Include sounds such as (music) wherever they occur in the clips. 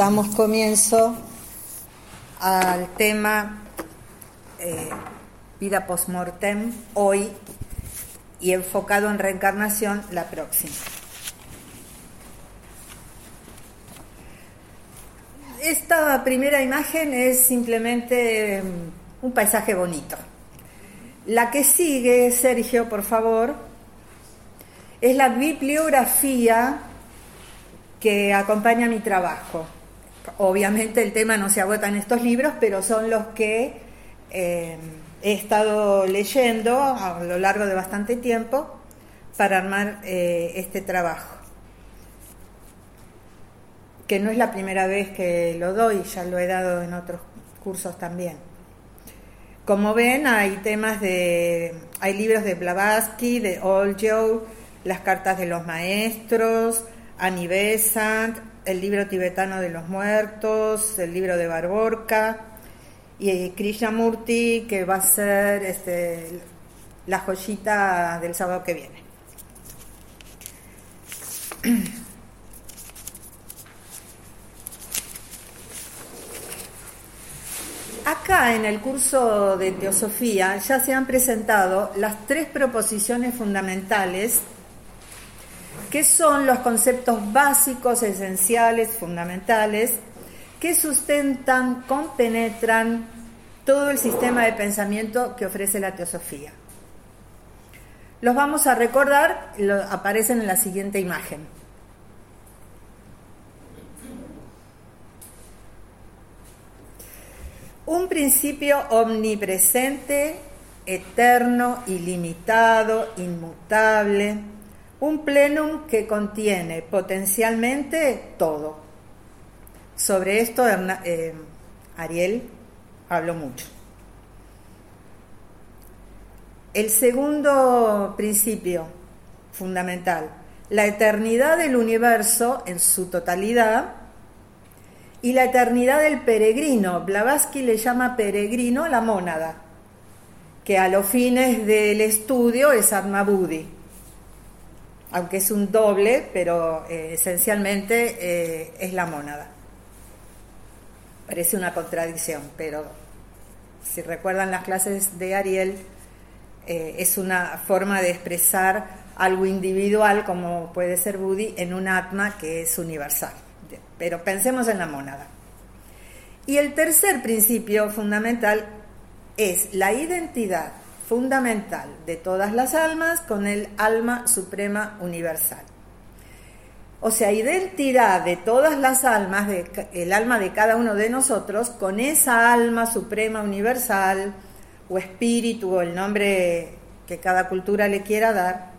damos comienzo al tema eh, vida post-mortem hoy y enfocado en reencarnación la próxima. Esta primera imagen es simplemente mm, un paisaje bonito. La que sigue, Sergio, por favor, es la bibliografía que acompaña mi trabajo. Obviamente el tema no se agota en estos libros, pero son los que eh, he estado leyendo a lo largo de bastante tiempo para armar eh, este trabajo. Que no es la primera vez que lo doy, ya lo he dado en otros cursos también. Como ven, hay temas de. hay libros de Blavatsky, de Old Joe, las cartas de los maestros, Annie Besant, el libro tibetano de los muertos, el libro de Barborca y Krishnamurti, que va a ser este, la joyita del sábado que viene. (clears throat) Acá en el curso de Teosofía ya se han presentado las tres proposiciones fundamentales que son los conceptos básicos, esenciales, fundamentales, que sustentan, compenetran todo el sistema de pensamiento que ofrece la teosofía. Los vamos a recordar, aparecen en la siguiente imagen. Un principio omnipresente, eterno, ilimitado, inmutable, un plenum que contiene potencialmente todo. Sobre esto eh, Ariel habló mucho. El segundo principio fundamental, la eternidad del universo en su totalidad y la eternidad del peregrino. Blavatsky le llama peregrino la mónada, que a los fines del estudio es Atma aunque es un doble, pero eh, esencialmente eh, es la mónada. Parece una contradicción, pero si recuerdan las clases de Ariel, eh, es una forma de expresar algo individual, como puede ser Budi, en un atma que es universal. Pero pensemos en la mónada. Y el tercer principio fundamental es la identidad fundamental de todas las almas con el alma suprema universal. O sea, identidad de todas las almas, el alma de cada uno de nosotros, con esa alma suprema universal, o espíritu, o el nombre que cada cultura le quiera dar,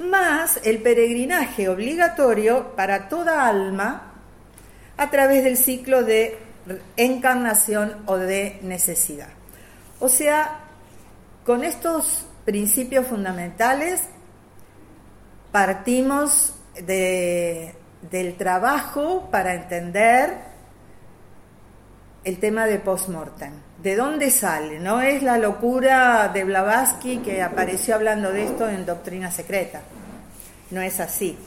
más el peregrinaje obligatorio para toda alma a través del ciclo de encarnación o de necesidad. O sea, con estos principios fundamentales partimos del trabajo para entender el tema de postmortem. ¿De dónde sale? No es la locura de Blavatsky que apareció hablando de esto en Doctrina Secreta. No es así.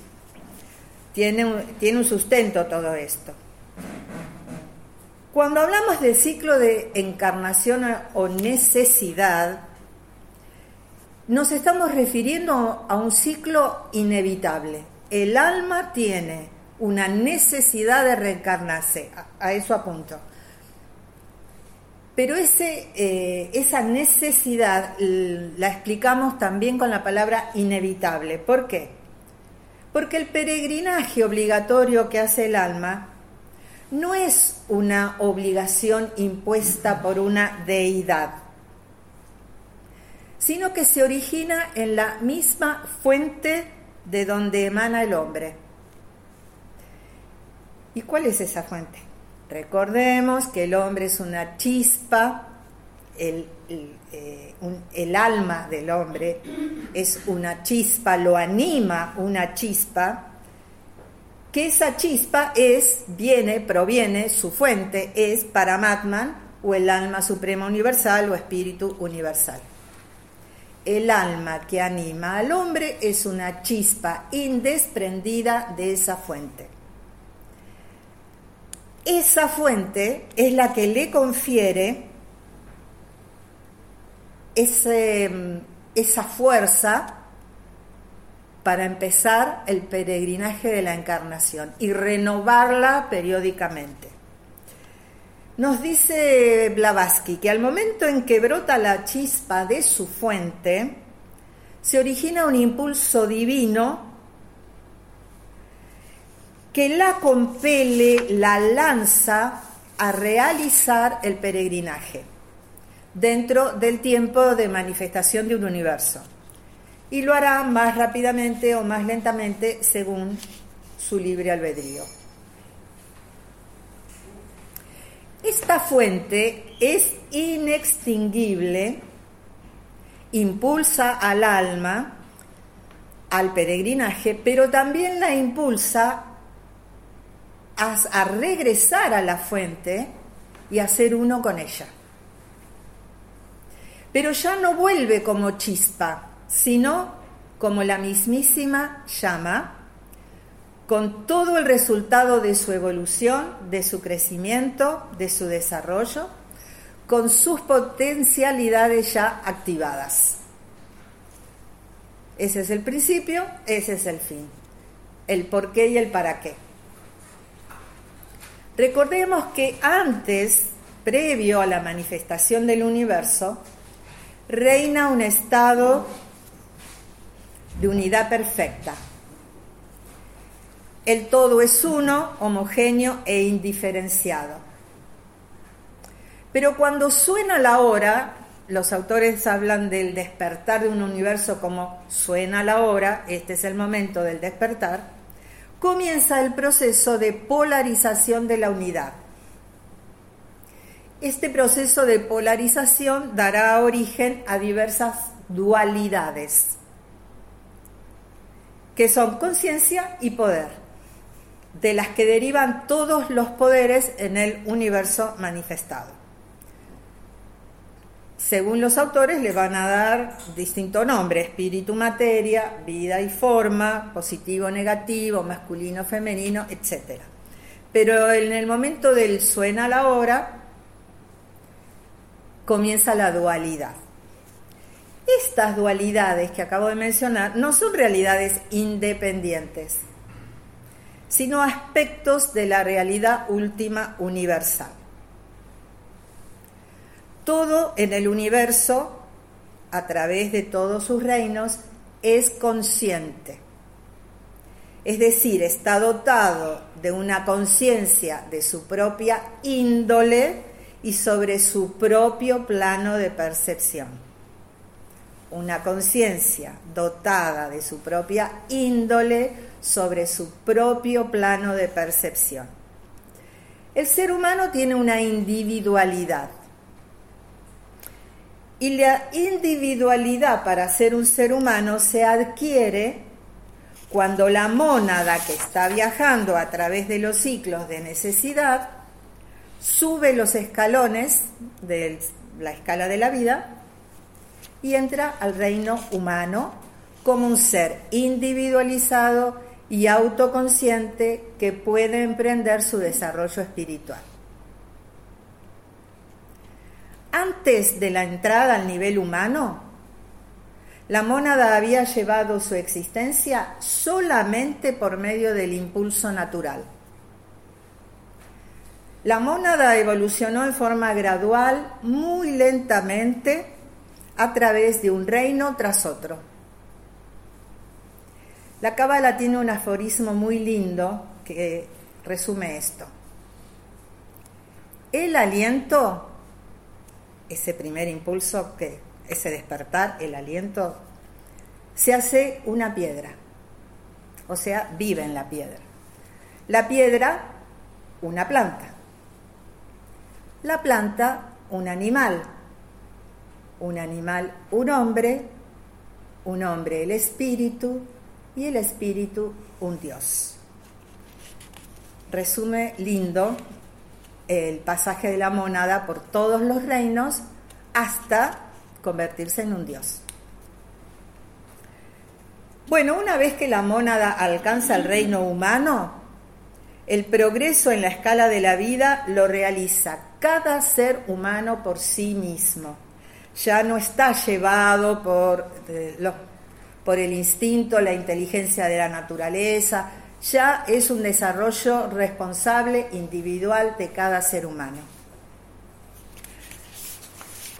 Tiene tiene un sustento todo esto. Cuando hablamos de ciclo de encarnación o necesidad, nos estamos refiriendo a un ciclo inevitable. El alma tiene una necesidad de reencarnarse, a, eso apunto. Pero eh, esa necesidad la explicamos también con la palabra inevitable. ¿Por qué? Porque el peregrinaje obligatorio que hace el alma no es una obligación impuesta por una deidad sino que se origina en la misma fuente de donde emana el hombre. ¿Y cuál es esa fuente? Recordemos que el hombre es una chispa, el, eh, alma del hombre es una chispa, lo anima una chispa, que esa chispa es, viene, proviene, su fuente es Paramatman o el alma suprema universal o espíritu universal el alma que anima al hombre es una chispa indesprendida de esa fuente. esa fuente es la que le confiere esa fuerza para empezar el peregrinaje de la encarnación y renovarla periódicamente. Nos dice Blavatsky que al momento en que brota la chispa de su fuente, se origina un impulso divino que la compele, la lanza a realizar el peregrinaje dentro del tiempo de manifestación de un universo. Y lo hará más rápidamente o más lentamente según su libre albedrío. Esta fuente es inextinguible, impulsa al alma al peregrinaje, pero también la impulsa a, regresar a la fuente y a ser uno con ella. Pero ya no vuelve como chispa, sino como la mismísima llama, con todo el resultado de su evolución, de su crecimiento, de su desarrollo, con sus potencialidades ya activadas. Ese es el principio, ese es el fin, el por qué y el para qué. Recordemos que antes, previo a la manifestación del universo, reina un estado de unidad perfecta. El todo es uno, homogéneo e indiferenciado. Pero cuando suena la hora, los autores hablan del despertar de un universo como suena la hora, este es el momento del despertar, comienza el proceso de polarización de la unidad. Este proceso de polarización dará origen a diversas dualidades, que son conciencia y poder, de las que derivan todos los poderes en el universo manifestado según los autores, le van a dar distinto nombre, espíritu, materia, vida y forma, positivo, negativo, masculino, femenino, etc. Pero en el momento del suena la hora, comienza la dualidad. Estas dualidades que acabo de mencionar no son realidades independientes, sino aspectos de la realidad última universal todo en el universo, a través de todos sus reinos, es consciente. Es decir, está dotado de una conciencia de su propia índole y sobre su propio plano de percepción. Una conciencia dotada de su propia índole sobre su propio plano de percepción. El ser humano tiene una individualidad y la individualidad para ser un ser humano se adquiere cuando la mónada que está viajando a través de los ciclos de necesidad sube los escalones de la escala de la vida y entra al reino humano como un ser individualizado y autoconsciente que puede emprender su desarrollo espiritual. Antes de la entrada al nivel humano, la mónada había llevado su existencia solamente por medio del impulso natural. La mónada evolucionó en forma gradual, muy lentamente, a través de un reino tras otro. La cábala tiene un aforismo muy lindo que resume esto. El aliento ese primer impulso, ese despertar, el aliento, se hace una piedra, o sea, vive en la piedra. La piedra, una planta. La planta, un animal. Un animal, un hombre. Un hombre, el espíritu. Y el espíritu, un Dios. Resume lindo el pasaje de la monada por todos los reinos hasta convertirse en un dios. Bueno, una vez que la mónada alcanza el reino humano, El progreso en la escala de la vida lo realiza cada ser humano por sí mismo. Ya no está llevado por, eh, por el instinto, la inteligencia de la naturaleza, ya es un desarrollo responsable individual de cada ser humano.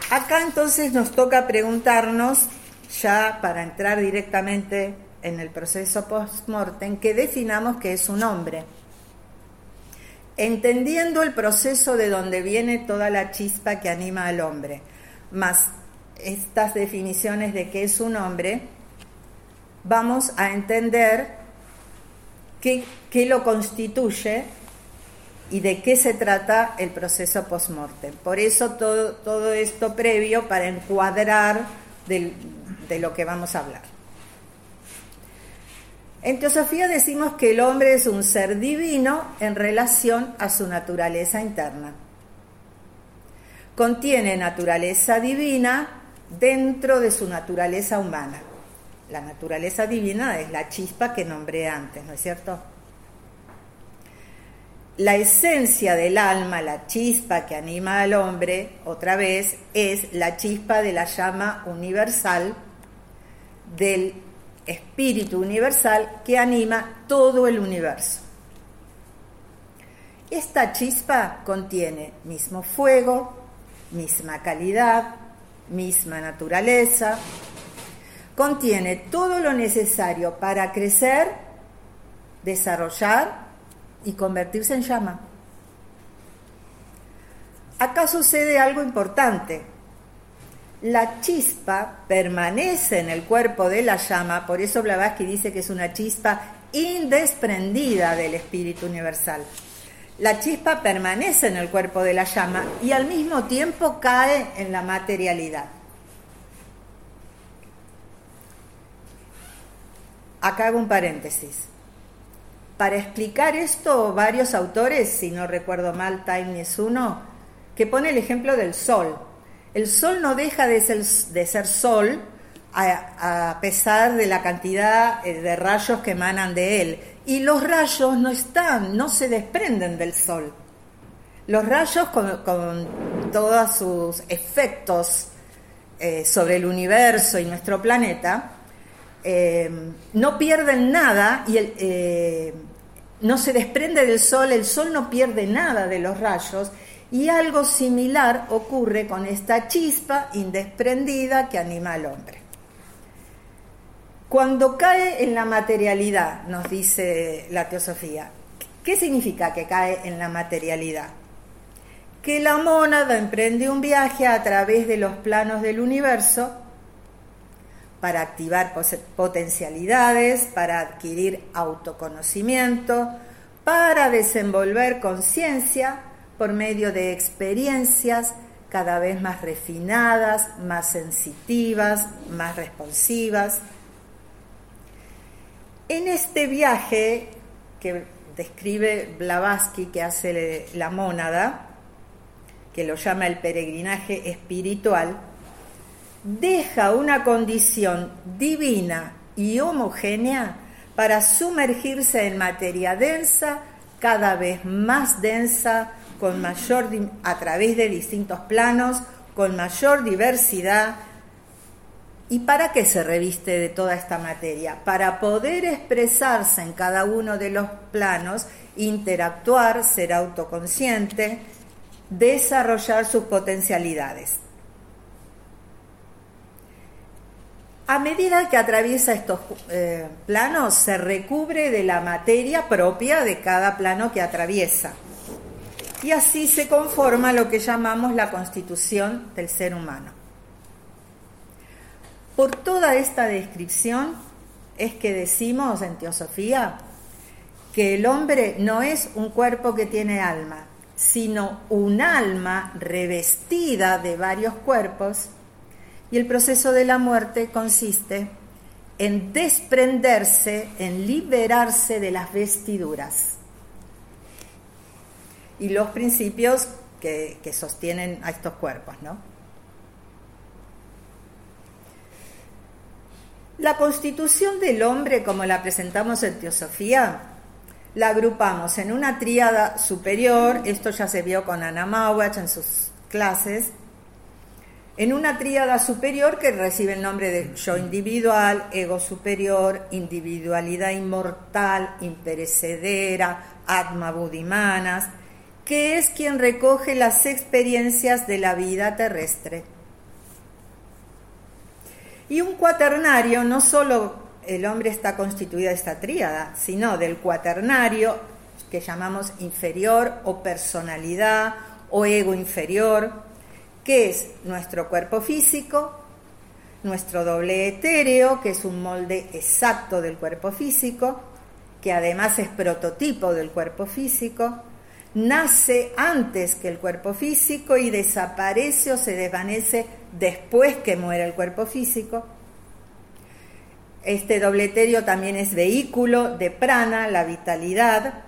Acá entonces nos toca preguntarnos, ya para entrar directamente en el proceso post-mortem, que definamos qué es un hombre. Entendiendo el proceso de donde viene toda la chispa que anima al hombre, más estas definiciones de qué es un hombre, vamos a entender qué, lo constituye y de qué se trata el proceso post-mortem. Por eso todo, todo, esto previo para encuadrar de lo que vamos a hablar. En Teosofía decimos que el hombre es un ser divino en relación a su naturaleza interna. Contiene naturaleza divina dentro de su naturaleza humana. La naturaleza divina es la chispa que nombré antes, ¿no es cierto? La esencia del alma, la chispa que anima al hombre, otra vez, es la chispa de la llama universal, del espíritu universal que anima todo el universo. Esta chispa contiene mismo fuego, misma calidad, misma naturaleza, contiene todo lo necesario para crecer, desarrollar y convertirse en llama. Acá sucede algo importante. La chispa permanece en el cuerpo de la llama, por eso Blavatsky dice que es una chispa indesprendida del espíritu universal. La chispa permanece en el cuerpo de la llama y al mismo tiempo cae en la materialidad. Acá hago un paréntesis. Para explicar esto, varios autores, si no recuerdo mal, Time es uno, que pone el ejemplo del sol. El sol no deja de ser, sol a, pesar de la cantidad eh, de rayos que emanan de él. Y los rayos no están, no se desprenden del sol. Los rayos con, todos sus efectos eh, sobre el universo y nuestro planeta, eh, no pierden nada y eh, no se desprende del sol, el sol no pierde nada de los rayos y algo similar ocurre con esta chispa indesprendida que anima al hombre. Cuando cae en la materialidad, nos dice la teosofía, ¿qué significa que cae en la materialidad? Que la mónada emprende un viaje a través de los planos del universo para activar potencialidades, para adquirir autoconocimiento, para desenvolver conciencia por medio de experiencias cada vez más refinadas, más sensitivas, más responsivas. En este viaje que describe Blavatsky, que hace la mónada, que lo llama el peregrinaje espiritual, deja una condición divina y homogénea para sumergirse en materia densa, cada vez más densa, con mayor a través de distintos planos, con mayor diversidad. ¿Y para qué se reviste de toda esta materia? Para poder expresarse en cada uno de los planos, interactuar, ser autoconsciente, desarrollar sus potencialidades. A medida que atraviesa estos eh, planos, se recubre de la materia propia de cada plano que atraviesa. Y así se conforma lo que llamamos la constitución del ser humano. Por toda esta descripción es que decimos en Teosofía que el hombre no es un cuerpo que tiene alma, sino un alma revestida de varios cuerpos y el proceso de la muerte consiste en desprenderse, en liberarse de las vestiduras. Y los principios que, sostienen a estos cuerpos, ¿no? La constitución del hombre, como la presentamos en Teosofía, la agrupamos en una tríada superior, esto ya se vio con Anna Mauach en sus clases, en una tríada superior que recibe el nombre de yo individual, ego superior, individualidad inmortal, imperecedera, atma budimanas, que es quien recoge las experiencias de la vida terrestre. Y un cuaternario no solo el hombre está constituido de esta tríada, sino del cuaternario que llamamos inferior o personalidad o ego inferior, que es nuestro cuerpo físico, nuestro doble etéreo, que es un molde exacto del cuerpo físico, que además es prototipo del cuerpo físico, nace antes que el cuerpo físico y desaparece o se desvanece después que muere el cuerpo físico, este dobleterio también es vehículo de prana, la vitalidad,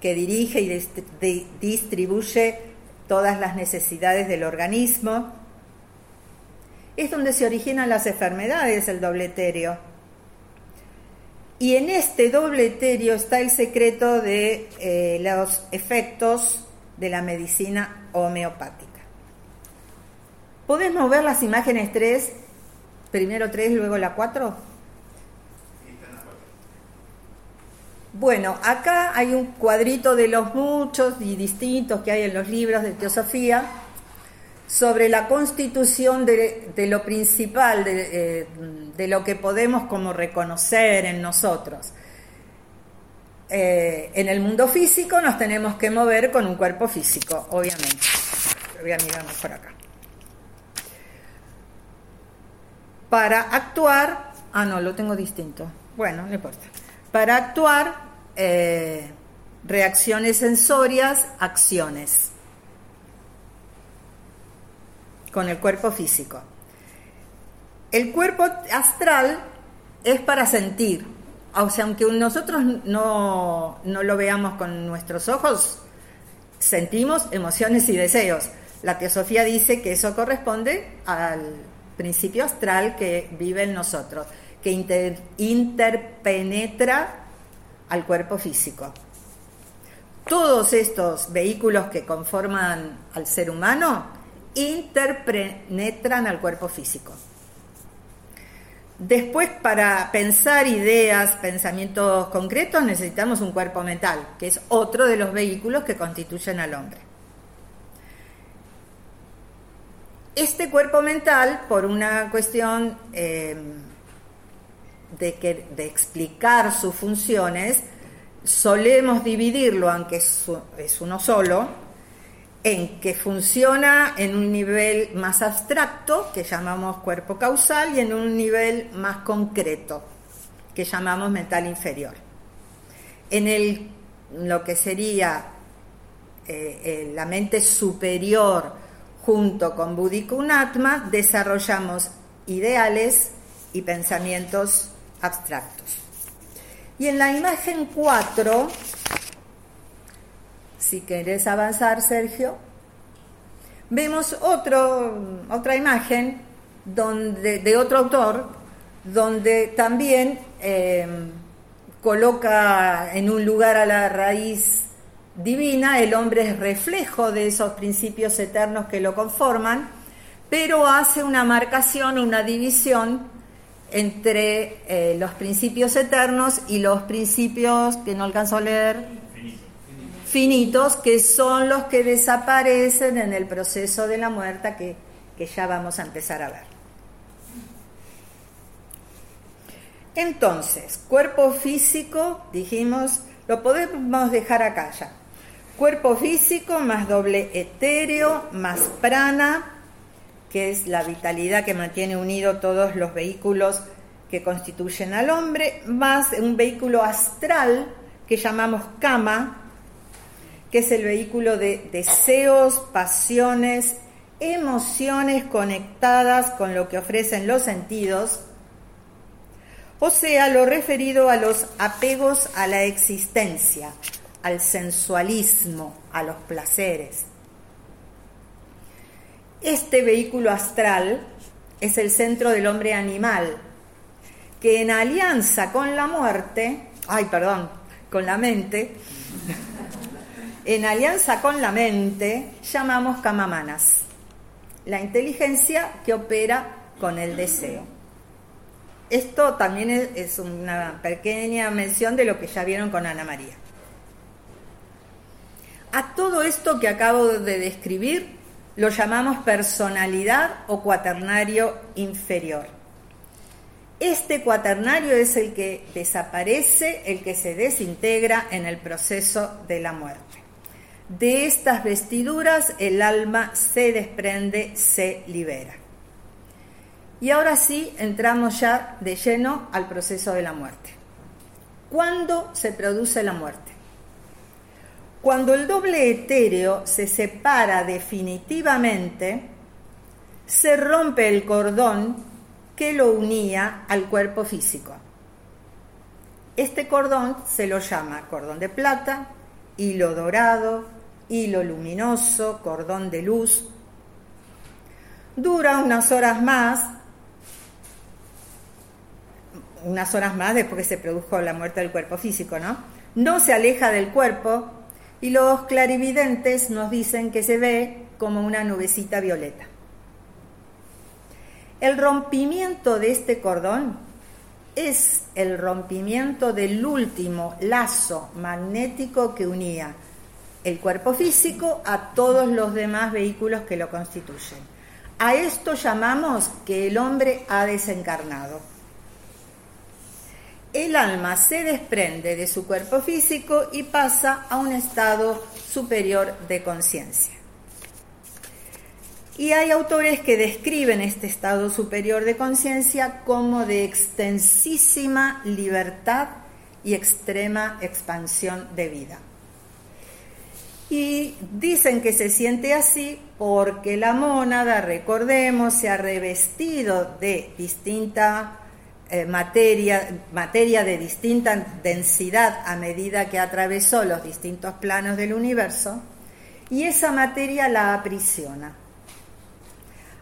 que dirige y distribuye todas las necesidades del organismo. Es donde se originan las enfermedades, el dobleterio. Y en este dobleterio está el secreto de eh, los efectos de la medicina homeopática. ¿Podemos ver las imágenes 3 Primero tres, luego la cuatro. Bueno, acá hay un cuadrito de los muchos y distintos que hay en los libros de teosofía sobre la constitución de, lo principal, eh, de, lo que podemos como reconocer en nosotros. Eh, en el mundo físico nos tenemos que mover con un cuerpo físico, obviamente. Voy a mirar mejor acá. para actuar, ah no, lo tengo distinto, bueno, no importa, para actuar eh, reacciones sensorias, acciones con el cuerpo físico. El cuerpo astral es para sentir, o sea, aunque nosotros no, no lo veamos con nuestros ojos, sentimos emociones y deseos. La teosofía dice que eso corresponde al principio astral que vive en nosotros, que interpenetra al cuerpo físico. Todos estos vehículos que conforman al ser humano interpenetran al cuerpo físico. Después, para pensar ideas, pensamientos concretos, necesitamos un cuerpo mental, que es otro de los vehículos que constituyen al hombre. Este cuerpo mental, por una cuestión eh, de, que, de explicar sus funciones, solemos dividirlo, aunque es, es uno solo, en que funciona en un nivel más abstracto, que llamamos cuerpo causal, y en un nivel más concreto, que llamamos mental inferior. En el, lo que sería eh, eh, la mente superior, junto con Buddhikunatma desarrollamos ideales y pensamientos abstractos. Y en la imagen 4, si querés avanzar, Sergio, vemos otra imagen donde, de otro autor, donde también eh, coloca en un lugar a la raíz divina, el hombre es reflejo de esos principios eternos que lo conforman, pero hace una marcación, una división entre eh, los principios eternos y los principios que no alcanzo a leer, finitos, que son los que desaparecen en el proceso de la muerte que, que ya vamos a empezar a ver. Entonces, cuerpo físico, dijimos, lo podemos dejar acá ya. Cuerpo físico más doble etéreo más prana, que es la vitalidad que mantiene unido todos los vehículos que constituyen al hombre, más un vehículo astral que llamamos kama, que es el vehículo de deseos, pasiones, emociones conectadas con lo que ofrecen los sentidos, o sea, lo referido a los apegos a la existencia, al sensualismo, a los placeres. Este vehículo astral es el centro del hombre animal, que en alianza con la muerte, ay, perdón, con la mente, (laughs) en alianza con la mente, llamamos kamamanas, la inteligencia que opera con el deseo. Esto también es una pequeña mención de lo que ya vieron con Ana María. A todo esto que acabo de describir lo llamamos personalidad o cuaternario inferior. Este cuaternario es el que desaparece, el que se desintegra en el proceso de la muerte. De estas vestiduras el alma se desprende, se libera. Y ahora sí, entramos ya de lleno al proceso de la muerte. ¿Cuándo se produce la muerte? Cuando el doble etéreo se separa definitivamente, se rompe el cordón que lo unía al cuerpo físico. Este cordón se lo llama cordón de plata, hilo dorado, hilo luminoso, cordón de luz. Dura unas horas más, unas horas más después que se produjo la muerte del cuerpo físico, ¿no? No se aleja del cuerpo y los clarividentes nos dicen que se ve como una nubecita violeta. El rompimiento de este cordón es el rompimiento del último lazo magnético que unía el cuerpo físico a todos los demás vehículos que lo constituyen. A esto llamamos que el hombre ha desencarnado. El alma se desprende de su cuerpo físico y pasa a un estado superior de conciencia. Y hay autores que describen este estado superior de conciencia como de extensísima libertad y extrema expansión de vida. Y dicen que se siente así porque la mónada, recordemos, se ha revestido de distinta eh, materia, materia de distinta densidad a medida que atravesó los distintos planos del universo, y esa materia la aprisiona.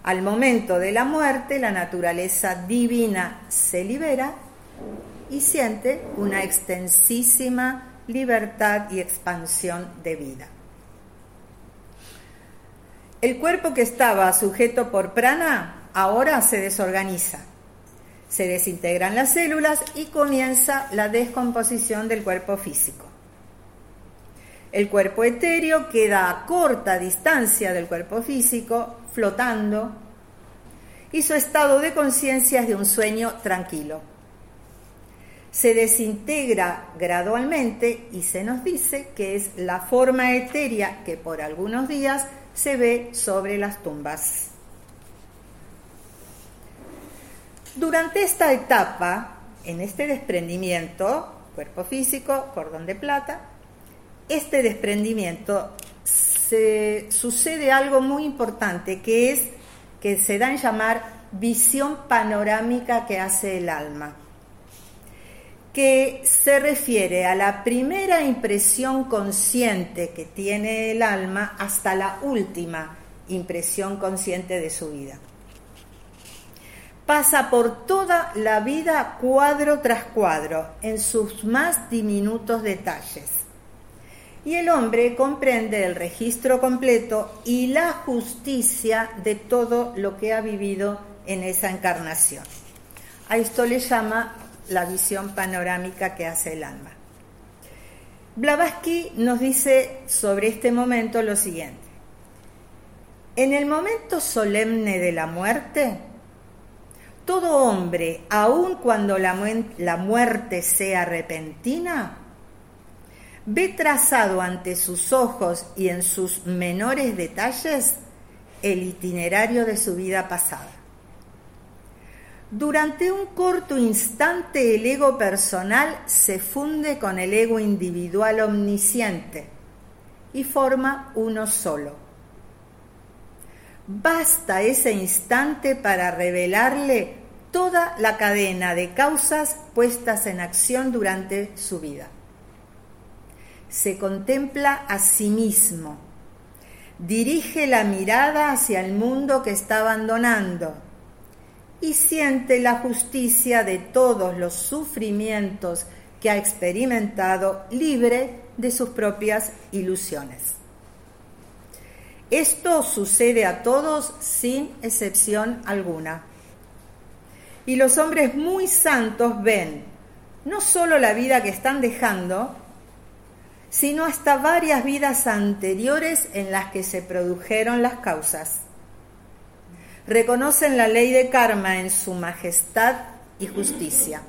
Al momento de la muerte, la naturaleza divina se libera y siente una extensísima libertad y expansión de vida. El cuerpo que estaba sujeto por prana ahora se desorganiza. Se desintegran las células y comienza la descomposición del cuerpo físico. El cuerpo etéreo queda a corta distancia del cuerpo físico, flotando, y su estado de conciencia es de un sueño tranquilo se desintegra gradualmente y se nos dice que es la forma etérea que por algunos días se ve sobre las tumbas. Durante esta etapa, en este desprendimiento, cuerpo físico, cordón de plata, este desprendimiento se sucede algo muy importante que es que se da en llamar visión panorámica que hace el alma que se refiere a la primera impresión consciente que tiene el alma hasta la última impresión consciente de su vida. Pasa por toda la vida cuadro tras cuadro, en sus más diminutos detalles. Y el hombre comprende el registro completo y la justicia de todo lo que ha vivido en esa encarnación. A esto le llama la visión panorámica que hace el alma. Blavatsky nos dice sobre este momento lo siguiente. En el momento solemne de la muerte, todo hombre, aun cuando la, muerte sea repentina, ve trazado ante sus ojos y en sus menores detalles el itinerario de su vida pasada. Durante un corto instante el ego personal se funde con el ego individual omnisciente y forma uno solo. Basta ese instante para revelarle toda la cadena de causas puestas en acción durante su vida. Se contempla a sí mismo, dirige la mirada hacia el mundo que está abandonando y siente la justicia de todos los sufrimientos que ha experimentado libre de sus propias ilusiones. Esto sucede a todos sin excepción alguna. Y los hombres muy santos ven no solo la vida que están dejando, sino hasta varias vidas anteriores en las que se produjeron las causas. Reconocen la ley de karma en su majestad y justicia.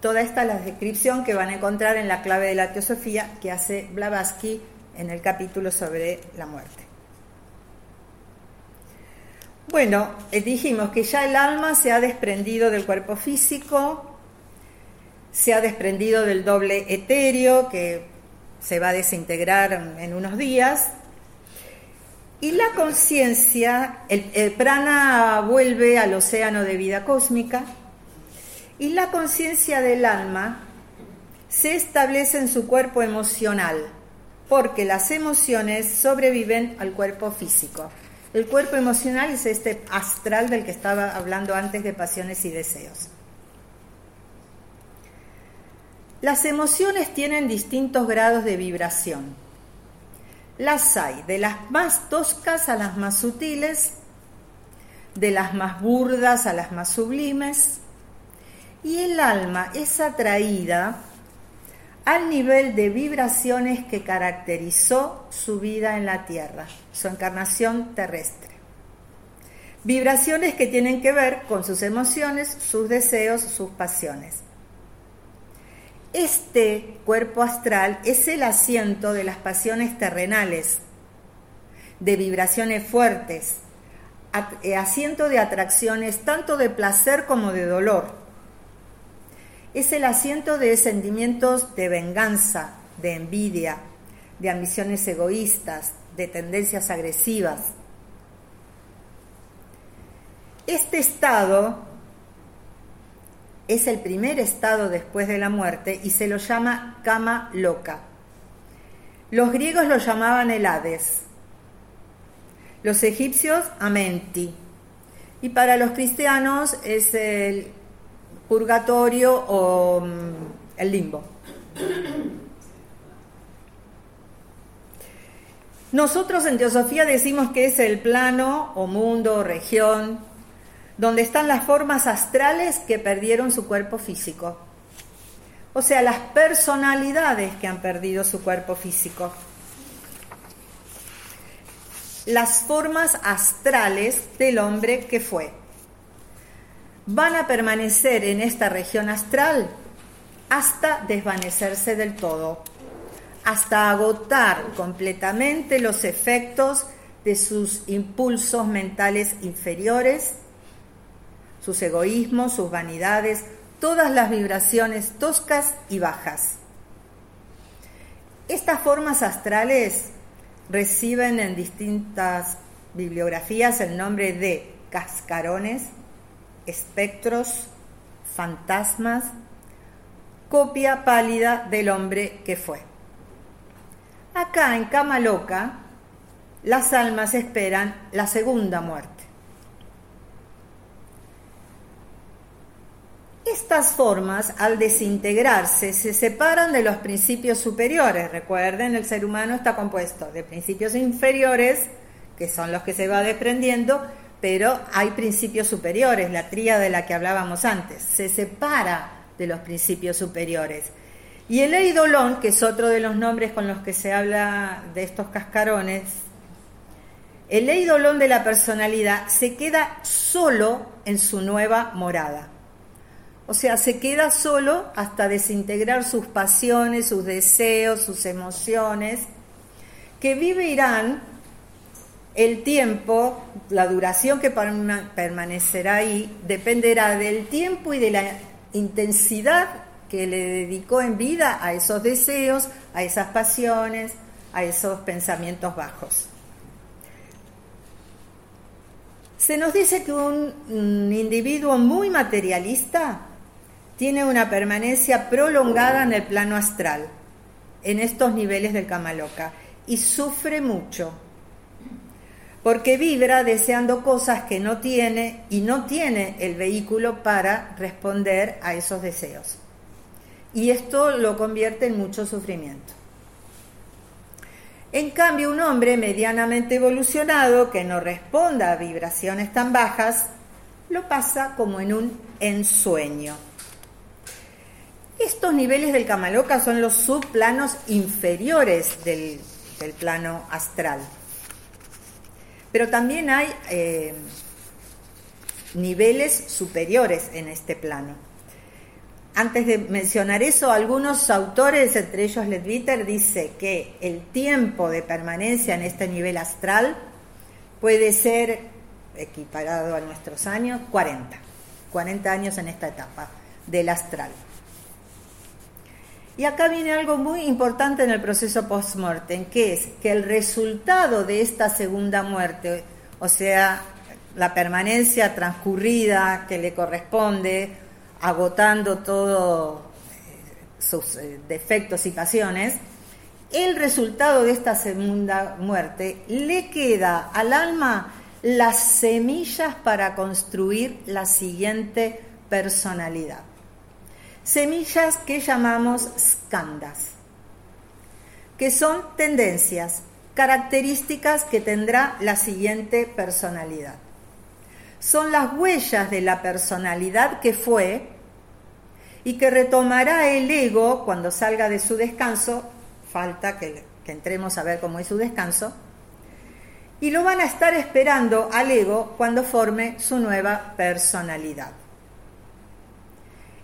Toda esta es la descripción que van a encontrar en la clave de la teosofía que hace Blavatsky en el capítulo sobre la muerte. Bueno, eh, dijimos que ya el alma se ha desprendido del cuerpo físico, se ha desprendido del doble etéreo que se va a desintegrar en unos días, y la conciencia, el, prana vuelve al océano de vida cósmica, y la conciencia del alma se establece en su cuerpo emocional, porque las emociones sobreviven al cuerpo físico. El cuerpo emocional es este astral del que estaba hablando antes de pasiones y deseos. Las emociones tienen distintos grados de vibración. Las hay de las más toscas a las más sutiles, de las más burdas a las más sublimes, y el alma es atraída al nivel de vibraciones que caracterizó su vida en la Tierra, su encarnación terrestre. Vibraciones que tienen que ver con sus emociones, sus deseos, sus pasiones. Este cuerpo astral es el asiento de las pasiones terrenales, de vibraciones fuertes, eh, asiento de atracciones tanto de placer como de dolor es el asiento de sentimientos de venganza, de envidia, de ambiciones egoístas, de tendencias agresivas. Este estado es el primer estado después de la muerte y se lo llama cama loca. Los griegos lo llamaban el Hades, los egipcios Amenti y para los cristianos es el purgatorio o mm, el limbo. Nosotros en teosofía decimos que es el plano o mundo o región donde están las formas astrales que perdieron su cuerpo físico. O sea, las personalidades que han perdido su cuerpo físico. Las formas astrales del hombre que fue van a permanecer en esta región astral hasta desvanecerse del todo, hasta agotar completamente los efectos de sus impulsos mentales inferiores, sus egoísmos, sus vanidades, todas las vibraciones toscas y bajas. Estas formas astrales reciben en distintas bibliografías el nombre de cascarones, espectros, fantasmas, copia pálida del hombre que fue. Acá en Cama Loca, las almas esperan la segunda muerte. Estas formas, al desintegrarse, se separan de los principios superiores. Recuerden, el ser humano está compuesto de principios inferiores, que son los que se va desprendiendo, pero hay principios superiores, la tría de la que hablábamos antes, se separa de los principios superiores. Y el eidolón, que es otro de los nombres con los que se habla de estos cascarones, el eidolón de la personalidad se queda solo en su nueva morada. O sea, se queda solo hasta desintegrar sus pasiones, sus deseos, sus emociones, que vivirán el tiempo, la duración que permanecerá ahí, dependerá del tiempo y de la intensidad que le dedicó en vida a esos deseos, a esas pasiones, a esos pensamientos bajos. Se nos dice que un, individuo muy materialista tiene una permanencia prolongada en el plano astral, en estos niveles del Kamaloka, y sufre mucho porque vibra deseando cosas que no tiene y no tiene el vehículo para responder a esos deseos. y esto lo convierte en mucho sufrimiento. En cambio, un hombre medianamente evolucionado que no responda a vibraciones tan bajas, lo pasa como en un ensueño. Estos niveles del Kamaloka son los subplanos inferiores del, plano astral. Pero también hay eh, niveles superiores en este plano. Antes de mencionar eso, algunos autores, entre ellos Ledwitter, dice que el tiempo de permanencia en este nivel astral puede ser equiparado a nuestros años, 40. 40 años en esta etapa del astral. Y acá viene algo muy importante en el proceso post-mortem, que es que el resultado de esta segunda muerte, o sea, la permanencia transcurrida que le corresponde, agotando todos eh, sus eh, defectos y pasiones, el resultado de esta segunda muerte le queda al alma las semillas para construir la siguiente personalidad. Semillas que llamamos skandas, que son tendencias, características que tendrá la siguiente personalidad. Son las huellas de la personalidad que fue y que retomará el ego cuando salga de su descanso, falta que, entremos a ver cómo es su descanso, y lo van a estar esperando al ego cuando forme su nueva personalidad.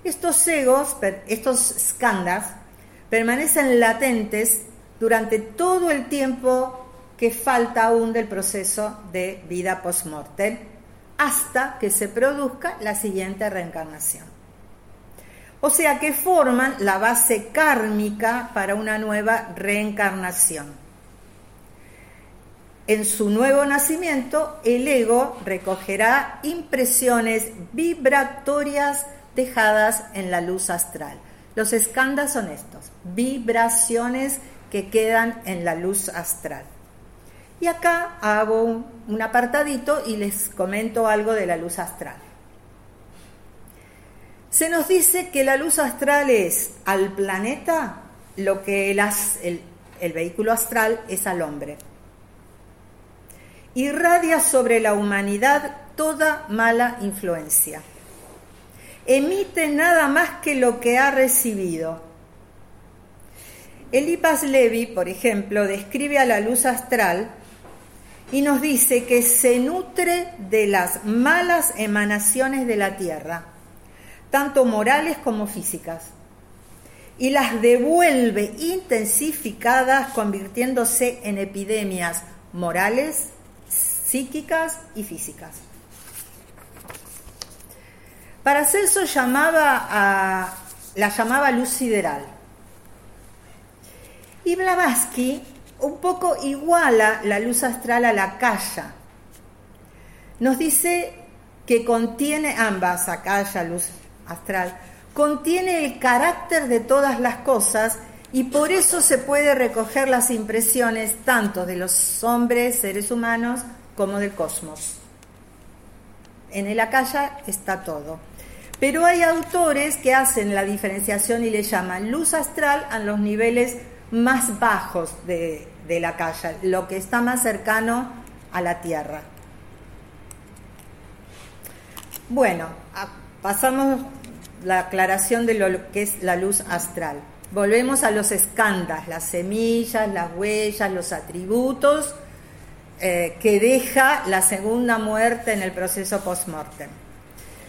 Estos egos, estos skandhas, permanecen latentes durante todo el tiempo que falta aún del proceso de vida post-mortem hasta que se produzca la siguiente reencarnación. O sea que forman la base kármica para una nueva reencarnación. En su nuevo nacimiento, el ego recogerá impresiones vibratorias dejadas en la luz astral. Los escándalos son estos, vibraciones que quedan en la luz astral. Y acá hago un, apartadito y les comento algo de la luz astral. Se nos dice que la luz astral es al planeta lo que el, vehículo astral es al hombre. Irradia sobre la humanidad toda mala influencia. Emite nada más que lo que ha recibido. Elipas Levi, por ejemplo, describe a la luz astral y nos dice que se nutre de las malas emanaciones de la tierra, tanto morales como físicas, y las devuelve intensificadas convirtiéndose en epidemias morales, psíquicas y físicas. Paracelso llamaba a, la llamaba luz sideral. Y Blavatsky un poco iguala la luz astral a la calla. Nos dice que contiene ambas, acalla, luz astral, contiene el carácter de todas las cosas y por eso se puede recoger las impresiones tanto de los hombres, seres humanos, como del cosmos. En el acaya está todo. Pero hay autores que hacen la diferenciación y le llaman luz astral a los niveles más bajos de, la calle, lo que está más cercano a la Tierra. Bueno, pasamos la aclaración de lo que es la luz astral. Volvemos a los escandas, las semillas, las huellas, los atributos eh, que deja la segunda muerte en el proceso post-mortem.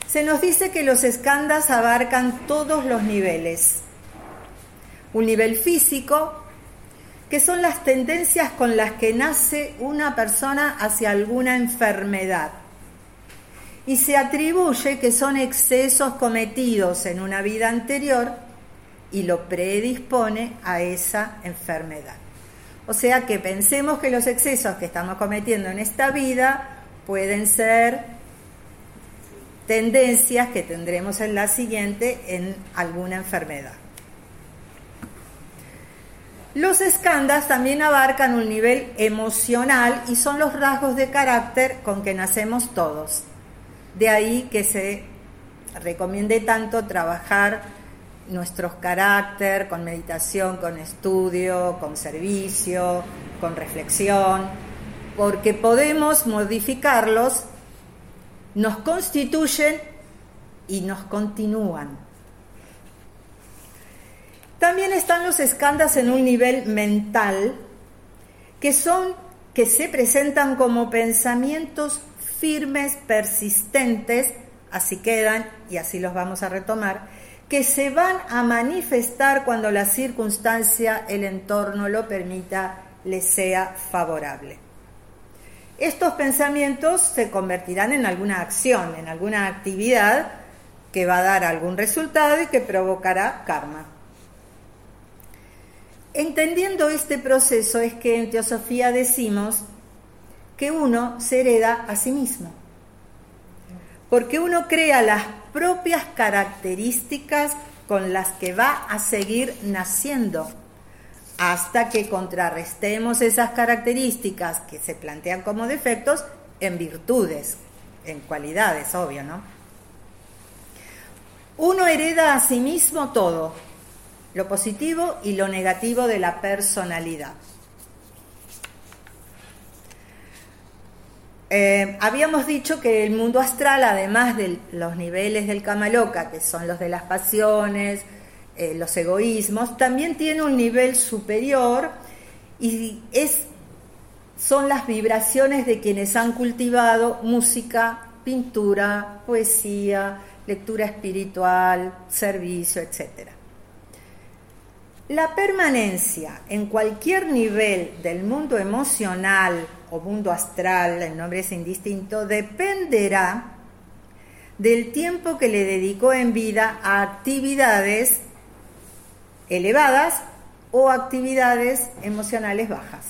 Se nos dice que los escandas abarcan todos los niveles, un nivel físico, que son las tendencias con las que nace una persona hacia alguna enfermedad. Y se atribuye que son excesos cometidos en una vida anterior y lo predispone a esa enfermedad. O sea que pensemos que los excesos que estamos cometiendo en esta vida pueden ser tendencias que tendremos en la siguiente en alguna enfermedad. Los escandas también abarcan un nivel emocional y son los rasgos de carácter con que nacemos todos. De ahí que se recomiende tanto trabajar nuestros carácter, con meditación, con estudio, con servicio, con reflexión, porque podemos modificarlos, nos constituyen y nos continúan. También están los escándalos en un nivel mental, que son que se presentan como pensamientos firmes, persistentes, así quedan y así los vamos a retomar, que se van a manifestar cuando la circunstancia, el entorno lo permita, les sea favorable. Estos pensamientos se convertirán en alguna acción, en alguna actividad que va a dar algún resultado y que provocará karma. Entendiendo este proceso es que en teosofía decimos que uno se hereda a sí mismo, porque uno crea las propias características con las que va a seguir naciendo, hasta que contrarrestemos esas características que se plantean como defectos en virtudes, en cualidades, obvio, ¿no? Uno hereda a sí mismo todo, lo positivo y lo negativo de la personalidad. Eh, habíamos dicho que el mundo astral, además de los niveles del Kamaloka, que son los de las pasiones, eh, los egoísmos, también tiene un nivel superior y es, son las vibraciones de quienes han cultivado música, pintura, poesía, lectura espiritual, servicio, etc. La permanencia en cualquier nivel del mundo emocional o mundo astral, el nombre es indistinto, dependerá del tiempo que le dedicó en vida a actividades elevadas o actividades emocionales bajas.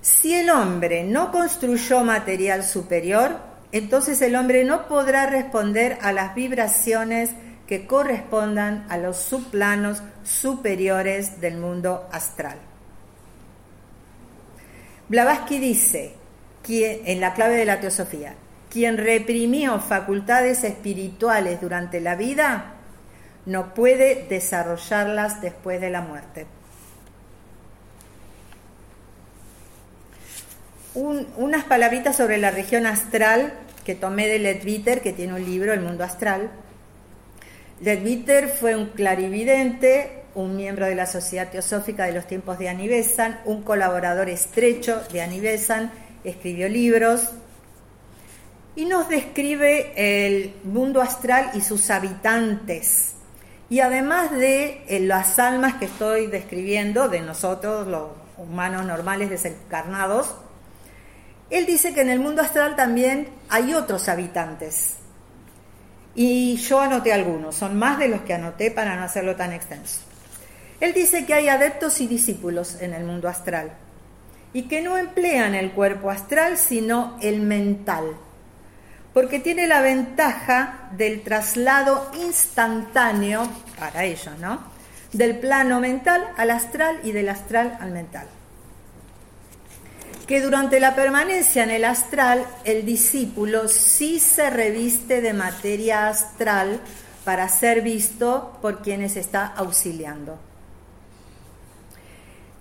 Si el hombre no construyó material superior, entonces el hombre no podrá responder a las vibraciones que correspondan a los subplanos superiores del mundo astral. Blavatsky dice, en la clave de la teosofía, quien reprimió facultades espirituales durante la vida no puede desarrollarlas después de la muerte. unas palabritas sobre la región astral que tomé de Ledwitter, que tiene un libro, El Mundo Astral, Ledwitter fue un clarividente, un miembro de la Sociedad Teosófica de los tiempos de Anibesan, un colaborador estrecho de Anibesan, escribió libros y nos describe el mundo astral y sus habitantes. Y además de eh, las almas que estoy describiendo, de nosotros, los humanos normales desencarnados, él dice que en el mundo astral también hay otros habitantes, y yo anoté algunos, son más de los que anoté para no hacerlo tan extenso. Él dice que hay adeptos y discípulos en el mundo astral y que no emplean el cuerpo astral sino el mental, porque tiene la ventaja del traslado instantáneo para ellos, ¿no? Del plano mental al astral y del astral al mental que durante la permanencia en el astral el discípulo sí se reviste de materia astral para ser visto por quienes está auxiliando.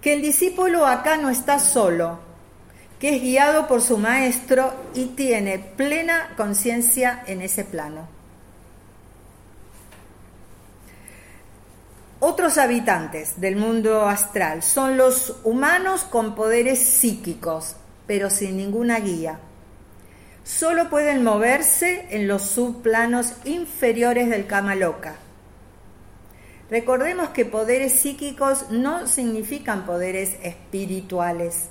Que el discípulo acá no está solo, que es guiado por su maestro y tiene plena conciencia en ese plano. Otros habitantes del mundo astral son los humanos con poderes psíquicos, pero sin ninguna guía. Solo pueden moverse en los subplanos inferiores del Kama Loka. Recordemos que poderes psíquicos no significan poderes espirituales.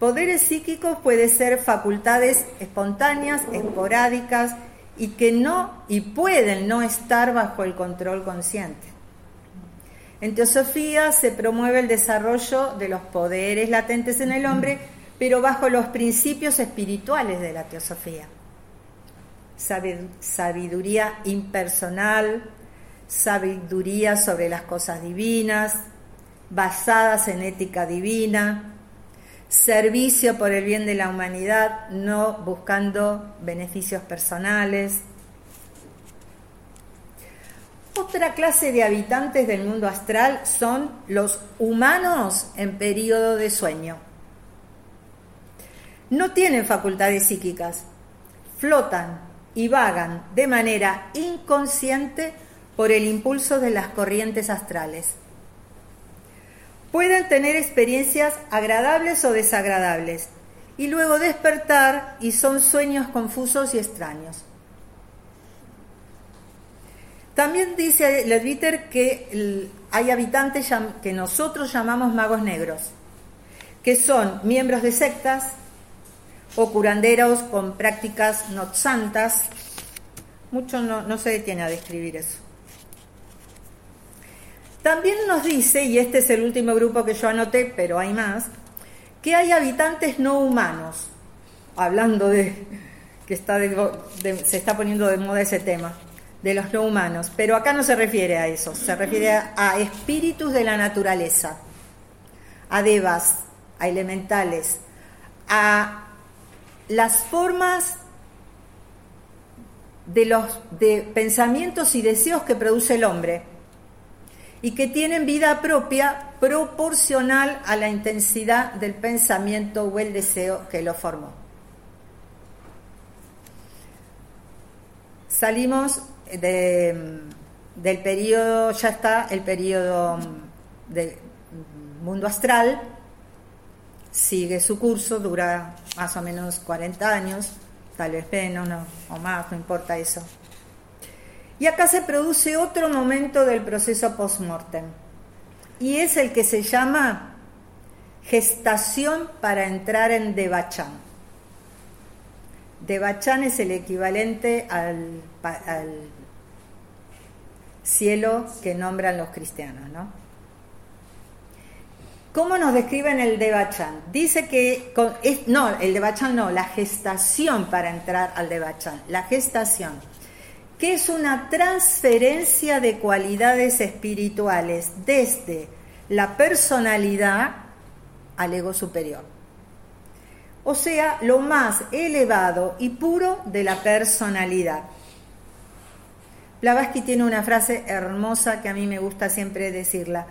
Poderes psíquicos pueden ser facultades espontáneas, esporádicas, y que no y pueden no estar bajo el control consciente. En teosofía se promueve el desarrollo de los poderes latentes en el hombre, pero bajo los principios espirituales de la teosofía. Sabiduría impersonal, sabiduría sobre las cosas divinas, basadas en ética divina, servicio por el bien de la humanidad, no buscando beneficios personales, Otra clase de habitantes del mundo astral son los humanos en periodo de sueño. No tienen facultades psíquicas, flotan y vagan de manera inconsciente por el impulso de las corrientes astrales. Pueden tener experiencias agradables o desagradables y luego despertar y son sueños confusos y extraños. También dice Ledviter que hay habitantes que nosotros llamamos magos negros, que son miembros de sectas o curanderos con prácticas no santas. Mucho no se detiene a describir eso. También nos dice, y este es el último grupo que yo anoté, pero hay más, que hay habitantes no humanos, hablando de que está se está poniendo de moda ese tema de los no humanos, pero acá no se refiere a eso, se refiere a, espíritus de la naturaleza, a devas, a elementales, a las formas de los de pensamientos y deseos que produce el hombre y que tienen vida propia proporcional a la intensidad del pensamiento o el deseo que lo formó. Salimos del periodo, ya está el periodo del mundo astral, sigue su curso, dura más o menos 40 años, tal vez menos o más, no importa eso. Y acá se produce otro momento del proceso post-mortem, y es el que se llama gestación para entrar en Devachan. Devachan es el equivalente al, cielo que nombran los cristianos, ¿no? ¿Cómo nos describen el Devachan? Dice que, no, el Devachan no, la gestación para entrar al Devachan, la gestación, que es una transferencia de cualidades espirituales desde la personalidad al ego superior. O sea, lo más elevado y puro de la personalidad. Blavatsky tiene una frase hermosa que a mí me gusta siempre decirla.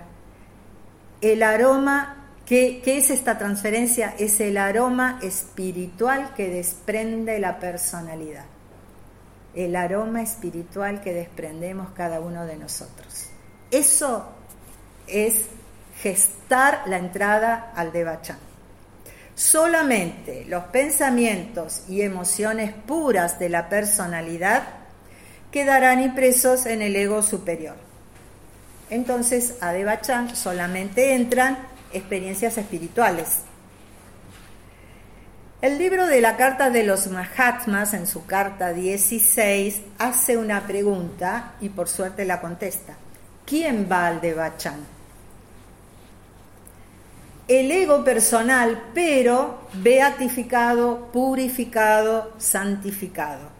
El aroma, ¿qué, es esta transferencia? Es el aroma espiritual que desprende la personalidad. El aroma espiritual que desprendemos cada uno de nosotros. Eso es gestar la entrada al Devachan. Solamente los pensamientos y emociones puras de la personalidad quedarán impresos en el ego superior. Entonces, a Devachan solamente entran experiencias espirituales. El libro de la Carta de los Mahatmas, en su carta 16, hace una pregunta y por suerte la contesta. ¿Quién va al Devachan? El ego personal, pero beatificado, purificado, santificado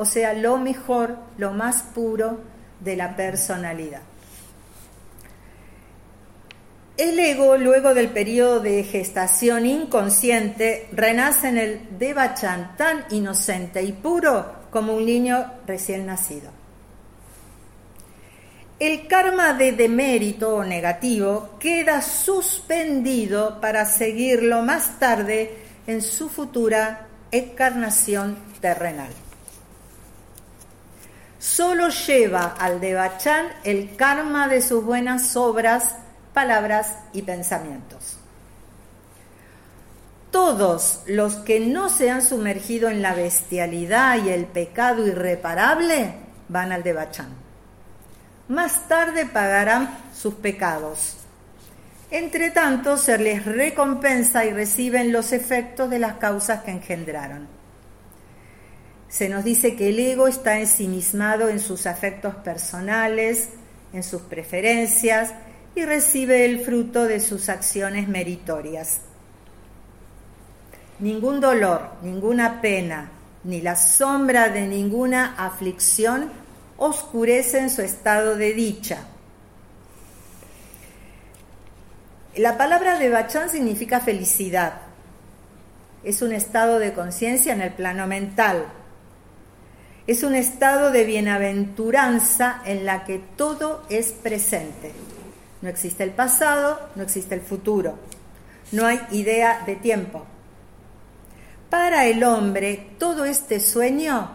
o sea, lo mejor, lo más puro de la personalidad. El ego, luego del periodo de gestación inconsciente, renace en el Devachan tan inocente y puro como un niño recién nacido. El karma de demérito o negativo queda suspendido para seguirlo más tarde en su futura encarnación terrenal solo lleva al Devachan el karma de sus buenas obras, palabras y pensamientos. Todos los que no se han sumergido en la bestialidad y el pecado irreparable van al Devachan. Más tarde pagarán sus pecados. Entre tanto, se les recompensa y reciben los efectos de las causas que engendraron se nos dice que el ego está ensimismado en sus afectos personales, en sus preferencias y recibe el fruto de sus acciones meritorias. Ningún dolor, ninguna pena, ni la sombra de ninguna aflicción oscurecen su estado de dicha. La palabra de Bachán significa felicidad. Es un estado de conciencia en el plano mental, Es un estado de bienaventuranza en la que todo es presente. No existe el pasado, no existe el futuro. No hay idea de tiempo. Para el hombre, todo este sueño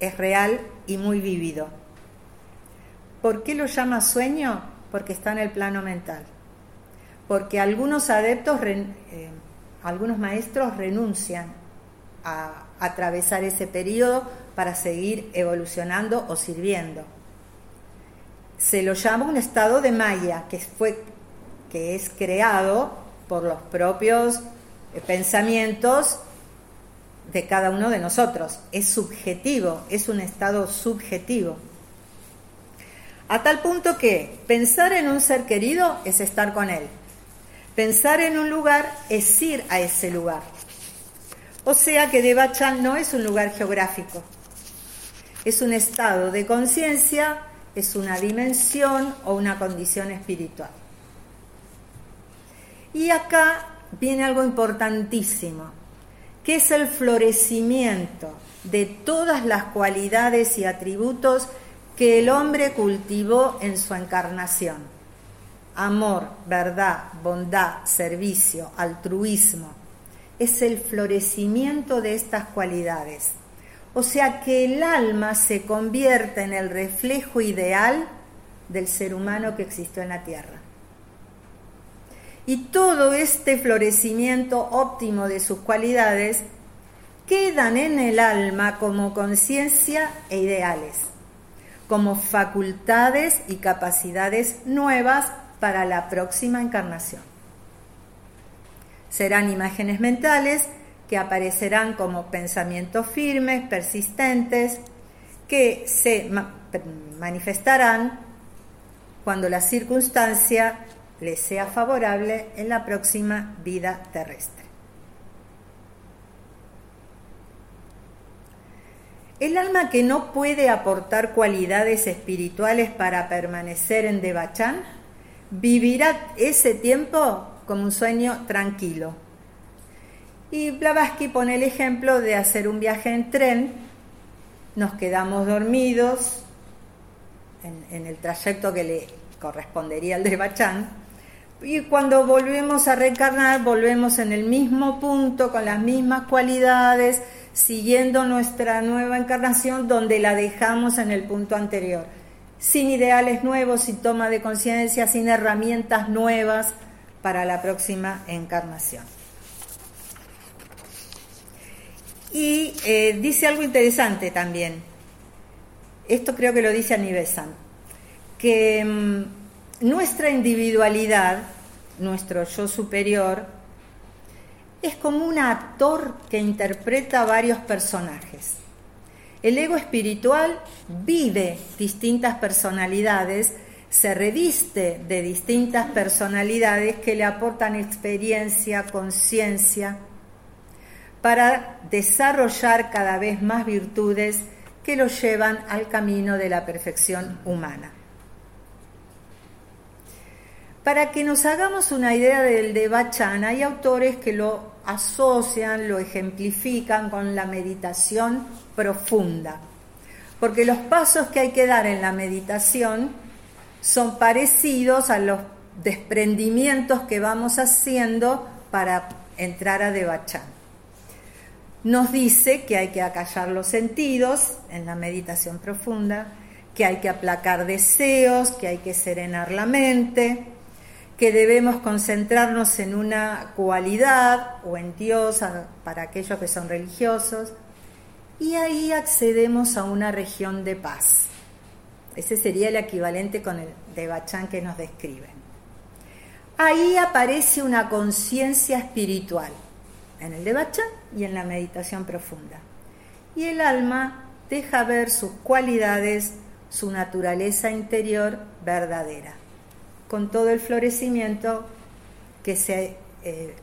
es real y muy vivido. ¿Por qué lo llama sueño? Porque está en el plano mental. Porque algunos adeptos, eh, algunos maestros renuncian a atravesar ese periodo para seguir evolucionando o sirviendo. Se lo llama un estado de Maya, que, fue, que es creado por los propios eh, pensamientos de cada uno de nosotros. Es subjetivo, es un estado subjetivo. A tal punto que pensar en un ser querido es estar con él. Pensar en un lugar es ir a ese lugar. O sea que Devachan no es un lugar geográfico, es un estado de conciencia, es una dimensión o una condición espiritual. Y acá viene algo importantísimo, que es el florecimiento de todas las cualidades y atributos que el hombre cultivó en su encarnación. Amor, verdad, bondad, servicio, altruismo. Es el florecimiento de estas cualidades. O sea que el alma se convierte en el reflejo ideal del ser humano que existió en la tierra. Y todo este florecimiento óptimo de sus cualidades quedan en el alma como conciencia e ideales, como facultades y capacidades nuevas para la próxima encarnación. Serán imágenes mentales que aparecerán como pensamientos firmes, persistentes, que se manifestarán cuando la circunstancia les sea favorable en la próxima vida terrestre. El alma que no puede aportar cualidades espirituales para permanecer en Devachan vivirá ese tiempo como un sueño tranquilo. Y Blavatsky pone el ejemplo de hacer un viaje en tren, nos quedamos dormidos en, el trayecto que le correspondería al Devachan, y cuando volvemos a reencarnar, volvemos en el mismo punto, con las mismas cualidades, siguiendo nuestra nueva encarnación donde la dejamos en el punto anterior. Sin ideales nuevos, sin toma de conciencia, sin herramientas nuevas para la próxima encarnación. Y eh, dice algo interesante también. Esto creo que lo dice Anibesan, que mm, nuestra individualidad, nuestro yo superior, es como un actor que interpreta varios personajes. El ego espiritual vive distintas personalidades, se reviste de distintas personalidades que le aportan experiencia, conciencia, para desarrollar cada vez más virtudes que lo llevan al camino de la perfección humana. Para que nos hagamos una idea del de Bachan, hay autores que lo asocian, lo ejemplifican con la meditación profunda, porque los pasos que hay que dar en la meditación son parecidos a los desprendimientos que vamos haciendo para entrar a Devachan. Nos dice que hay que acallar los sentidos en la meditación profunda, que hay que aplacar deseos, que hay que serenar la mente, que debemos concentrarnos en una cualidad o en Dios para aquellos que son religiosos, y ahí accedemos a una región de paz. Ese sería el equivalente con el de Bachán que nos describe. Ahí aparece una conciencia espiritual, en el de Bachán y en la meditación profunda. Y el alma deja ver sus cualidades, su naturaleza interior verdadera con todo el florecimiento que se eh,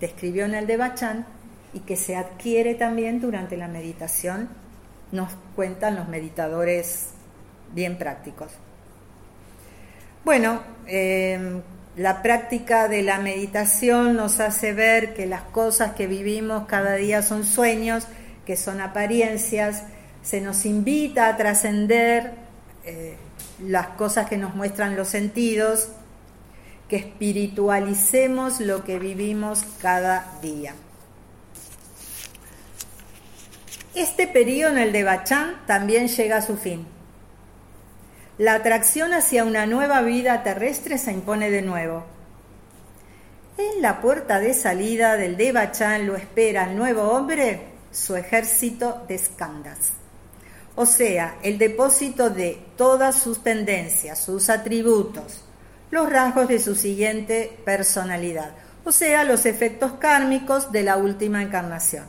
describió en el de Bachán y que se adquiere también durante la meditación, nos cuentan los meditadores bien prácticos. Bueno, em, la práctica de la meditación nos hace ver que las cosas que vivimos cada día son sueños que son apariencias, se nos invita a trascender eh, las cosas que nos muestran los sentidos, que espiritualicemos lo que vivimos cada día. Este periodo en el de Bachán también llega a su fin. La atracción hacia una nueva vida terrestre se impone de nuevo. En la puerta de salida del Devachan lo espera el nuevo hombre, su ejército de escandas. O sea, el depósito de todas sus tendencias, sus atributos, los rasgos de su siguiente personalidad, o sea, los efectos kármicos de la última encarnación.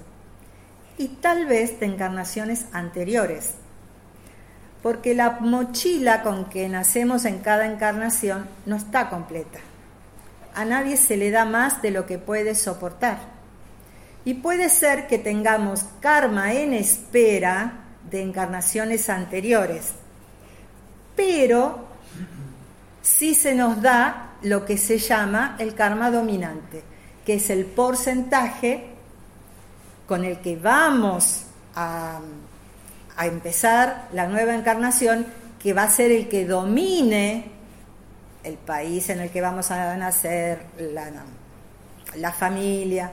Y tal vez de encarnaciones anteriores. Porque la mochila con que nacemos en cada encarnación no está completa a nadie se le da más de lo que puede soportar. Y puede ser que tengamos karma en espera de encarnaciones anteriores, pero sí se nos da lo que se llama el karma dominante, que es el porcentaje con el que vamos a, a empezar la nueva encarnación, que va a ser el que domine el país en el que vamos a nacer, la, familia,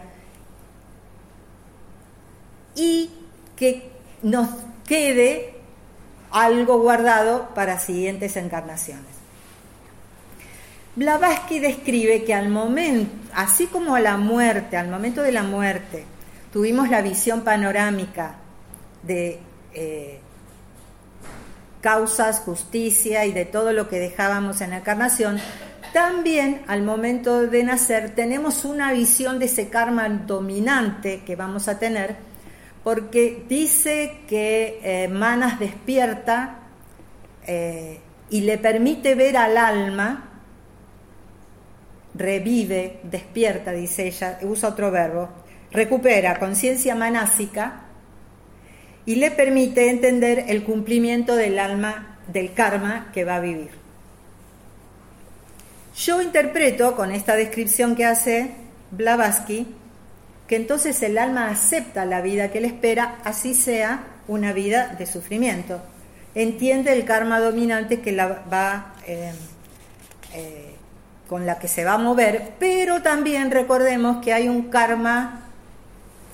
y que nos quede algo guardado para siguientes encarnaciones. Blavatsky describe que al momento, así como a la muerte, al momento de la muerte, tuvimos la visión panorámica de eh, causas, justicia y de todo lo que dejábamos en la encarnación, también al momento de nacer tenemos una visión de ese karma dominante que vamos a tener, porque dice que eh, Manas despierta eh, y le permite ver al alma, revive, despierta, dice ella, usa otro verbo, recupera conciencia manásica y le permite entender el cumplimiento del alma del karma que va a vivir. Yo interpreto con esta descripción que hace Blavatsky que entonces el alma acepta la vida que le espera, así sea una vida de sufrimiento. Entiende el karma dominante que la va eh, eh, con la que se va a mover, pero también recordemos que hay un karma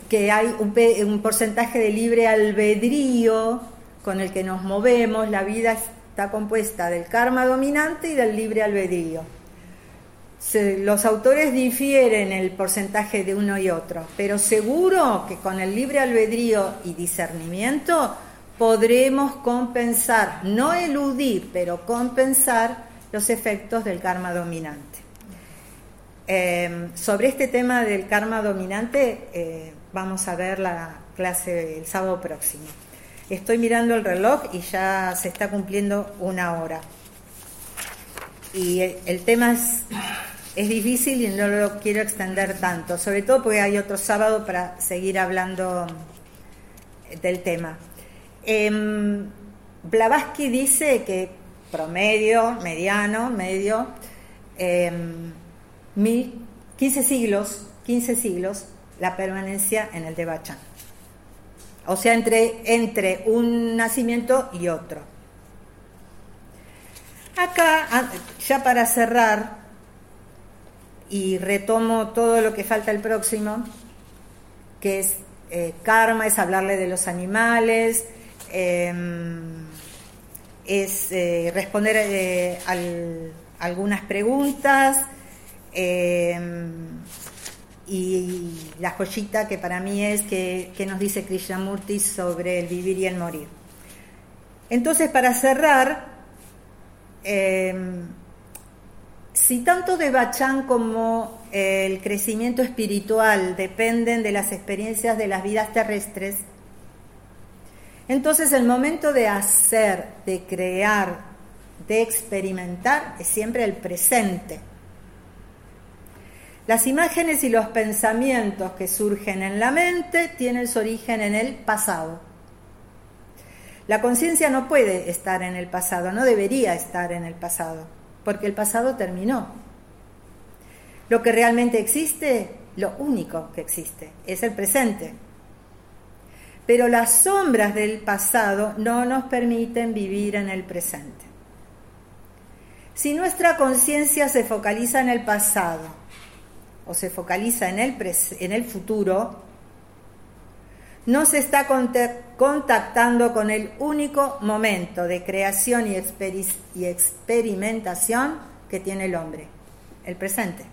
que hay un, porcentaje de libre albedrío con el que nos movemos, la vida está compuesta del karma dominante y del libre albedrío. los autores difieren el porcentaje de uno y otro, pero seguro que con el libre albedrío y discernimiento podremos compensar, no eludir, pero compensar los efectos del karma dominante. Eh, sobre este tema del karma dominante, eh, vamos a ver la clase el sábado próximo. Estoy mirando el reloj y ya se está cumpliendo una hora. Y el tema es, es difícil y no lo quiero extender tanto, sobre todo porque hay otro sábado para seguir hablando del tema. Eh, Blavatsky dice que promedio, mediano, medio, 15 em, siglos, 15 siglos, la permanencia en el Debachan. O sea, entre, entre un nacimiento y otro. Acá, ah, ya para cerrar, y retomo todo lo que falta el próximo, que es eh, karma, es hablarle de los animales, em, es eh, responder eh, algunas preguntas, em, y la joyita que para mí es que, nos dice Krishnamurti sobre el vivir y el morir. Entonces, para cerrar, em, si tanto de Bachán como el crecimiento espiritual dependen de las experiencias de las vidas terrestres, entonces el momento de hacer, de crear, de experimentar es siempre el presente. Las imágenes y los pensamientos que surgen en la mente tienen su origen en el pasado. La conciencia no puede estar en el pasado, no debería estar en el pasado, porque el pasado terminó. Lo que realmente existe, lo único que existe, es el presente. pero las sombras del pasado no nos permiten vivir en el presente. Si nuestra conciencia se focaliza en el pasado o se focaliza en el, en el futuro, no se está contactando con el único momento de creación y, y experimentación que tiene el hombre, el presente.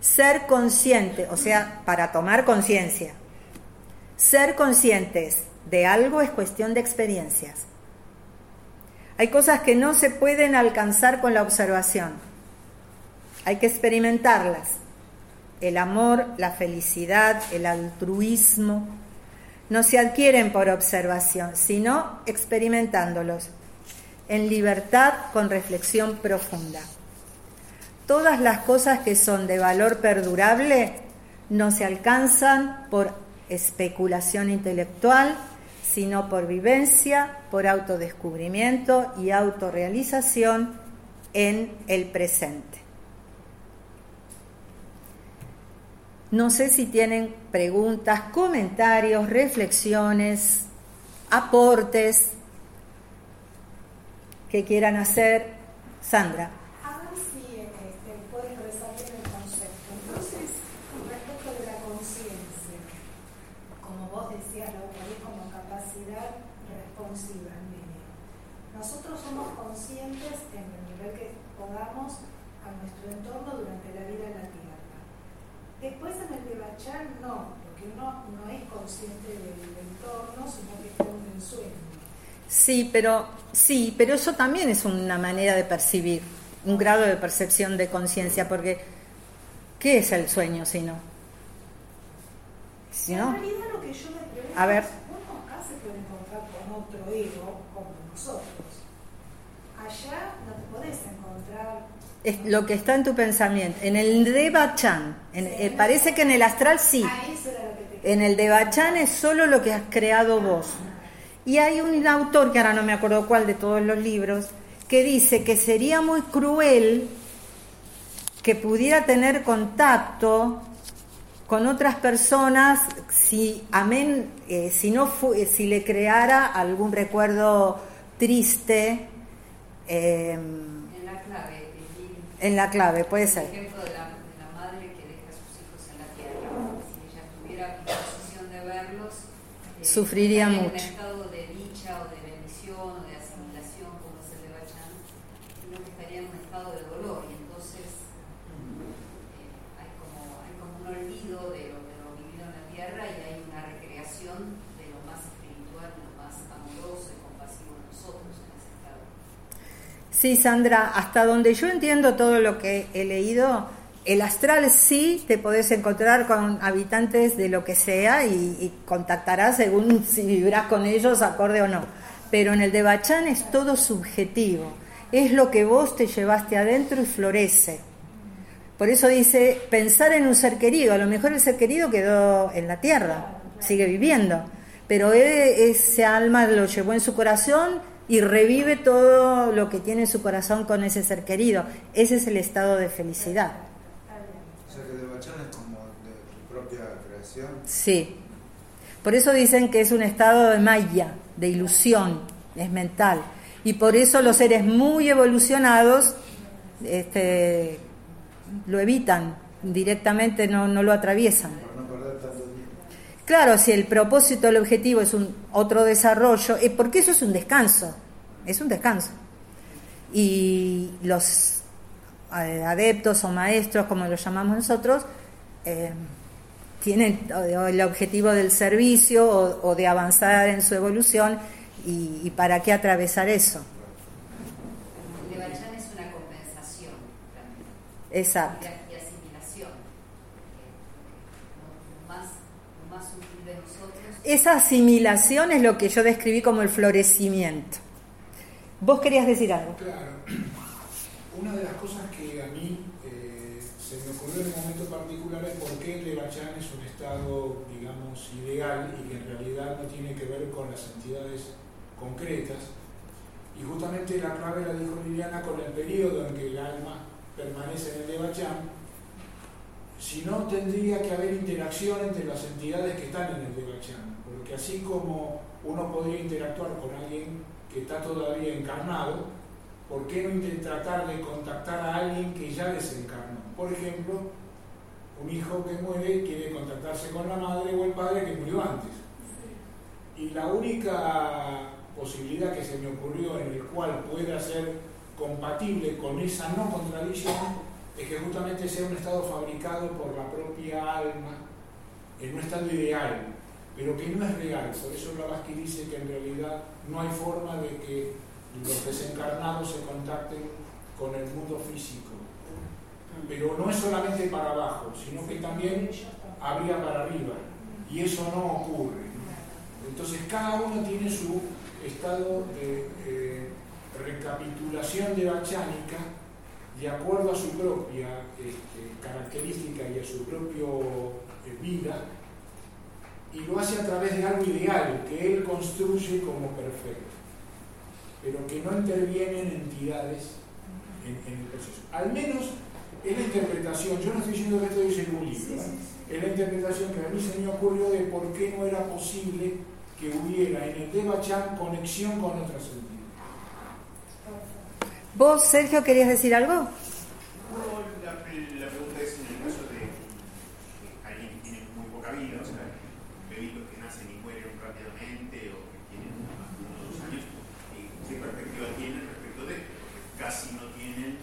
Ser consciente, o sea, para tomar conciencia, ser conscientes de algo es cuestión de experiencias. Hay cosas que no se pueden alcanzar con la observación. Hay que experimentarlas el amor, la felicidad, el altruismo, no se adquieren por observación, sino experimentándolos, en libertad con reflexión profunda. Todas las cosas que son de valor perdurable no se alcanzan por especulación intelectual, sino por vivencia, por autodescubrimiento y autorrealización en el presente. No sé si tienen preguntas, comentarios, reflexiones, aportes que quieran hacer. Sandra. Este. Nosotros somos conscientes en el nivel que podamos a nuestro entorno durante la vida Tierra Después en el de Bachar no, porque uno no es consciente del entorno, sino que está un ensueño. Sí, pero sí, pero eso también es una manera de percibir, un grado de percepción de conciencia, porque ¿qué es el sueño si no? Si no? En realidad lo que yo me pregunto a ver. uno acá se puede encontrar con otro ego como nosotros. Allá no te podés encontrar es lo que está en tu pensamiento. En el de Bachan, eh, parece que en el astral sí. Ah, en el de Bachan es solo lo que has creado vos. Y hay un autor, que ahora no me acuerdo cuál de todos los libros, que dice que sería muy cruel que pudiera tener contacto con otras personas si amén eh, si no si le creara algún recuerdo triste eh, en la clave, puede ser. El ejemplo de la, de la, madre que deja a sus hijos en la tierra. Si ella estuviera en posición de verlos, eh, sufriría mucho. En estado de dicha o de bendición o de asimilación, como es el de Bachan, sino que estaría en un estado de dolor. Y entonces eh, hay, como, hay como un olvido de lo, de lo vivido en la tierra y hay una recreación de lo más espiritual, lo más amoroso y compasivo de nosotros en ese estado. Sí, Sandra, hasta donde yo entiendo todo lo que he leído, el astral sí te podés encontrar con habitantes de lo que sea y, contactarás según (laughs) si vibrás con ellos acorde o no. Pero en el de Bachán es todo subjetivo. Es lo que vos te llevaste adentro y florece. Por eso dice pensar en un ser querido. A lo mejor el ser querido quedó en la tierra, sigue viviendo. Pero ese alma lo llevó en su corazón y revive todo lo que tiene en su corazón con ese ser querido. Ese es el estado de felicidad. O sea que de es como de tu propia creación. Sí. Por eso dicen que es un estado de maya, de ilusión, es mental. Y por eso los seres muy evolucionados este, lo evitan, directamente no, no lo atraviesan. Claro, si el propósito, el objetivo es un otro desarrollo, eh, porque eso es un descanso, es un descanso. Y los adeptos o maestros, como los llamamos nosotros, eh, tienen el objetivo del servicio o, de avanzar en su evolución y, para qué atravesar eso. El es una compensación Exacto. Esa asimilación es lo que yo describí como el florecimiento. ¿Vos querías decir algo? Claro. (clears throat) Una de las cosas que a mí eh, se me ocurrió en un momento particular es por qué el Levachán es un estado, digamos, ideal y que en realidad no tiene que ver con las entidades concretas. Y justamente la clave la dijo Liliana con el periodo en que el alma permanece en el Levachán, si no tendría que haber interacción entre las entidades que están en el Devachan, porque así como uno podría interactuar con alguien que está todavía encarnado, ¿por qué no tratar de contactar a alguien que ya desencarnó? Por ejemplo, un hijo que muere quiere contactarse con la madre o el padre que murió antes. Y la única posibilidad que se me ocurrió en el cual pueda ser compatible con esa no contradicción es que justamente sea un estado fabricado por la propia alma, en un estado ideal, pero que no es real. Por eso Blavatsky dice que en realidad no hay forma de que los desencarnados se contacten con el mundo físico. Pero no es solamente para abajo, sino que también habría para arriba. Y eso no ocurre. Entonces cada uno tiene su estado de eh, recapitulación de bachánica de acuerdo a su propia este, característica y a su propia eh, vida, y lo hace a través de algo ideal que él construye como perfecto, pero que no intervienen entidades en, el proceso. Al menos es la interpretación, yo no estoy diciendo que esto dice en un libro, ¿eh? es la interpretación que a mí se me ocurrió de por qué no era posible que hubiera en el Devachan conexión con otras entidades. ¿Vos, Sergio, querías decir algo? No, la, pregunta es en el caso de que alguien tiene muy poca vida, o sea, bebitos que nacen y mueren rápidamente o que tienen uno o dos años, ¿qué perspectiva tienen respecto de esto? Porque casi no tienen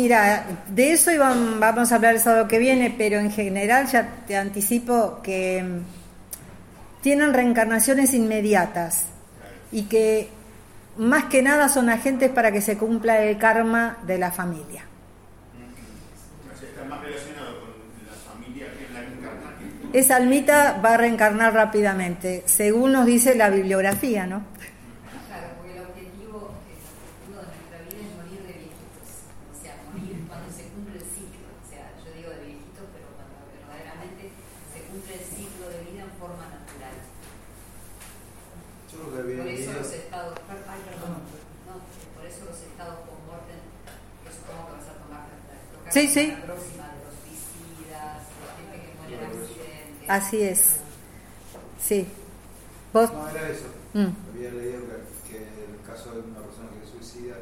Mira, de eso vamos a hablar el sábado que viene, pero en general ya te anticipo que mm, tienen reencarnaciones inmediatas y que más que nada son agentes para que se cumpla el karma de la familia. Esa almita va a reencarnar rápidamente, según nos dice la bibliografía, ¿no? Claro, porque el objetivo, uno de nuestra vida es morir de viejitos, o sea, morir cuando se cumple el ciclo, o sea, yo digo de viejitos, pero cuando verdaderamente se cumple el ciclo de vida en forma natural. Yo lo que había Por eso leído- los estados, ay, perdón, no, por eso los estados post-mortem, que supongo que vas a tomar tocar Sí, sí. la próxima de los suicidas, la gente que muere en accidentes. Así es. Sí. ¿Vos? No, era eso. Mm. Había leído que, que el caso de una persona que se suicida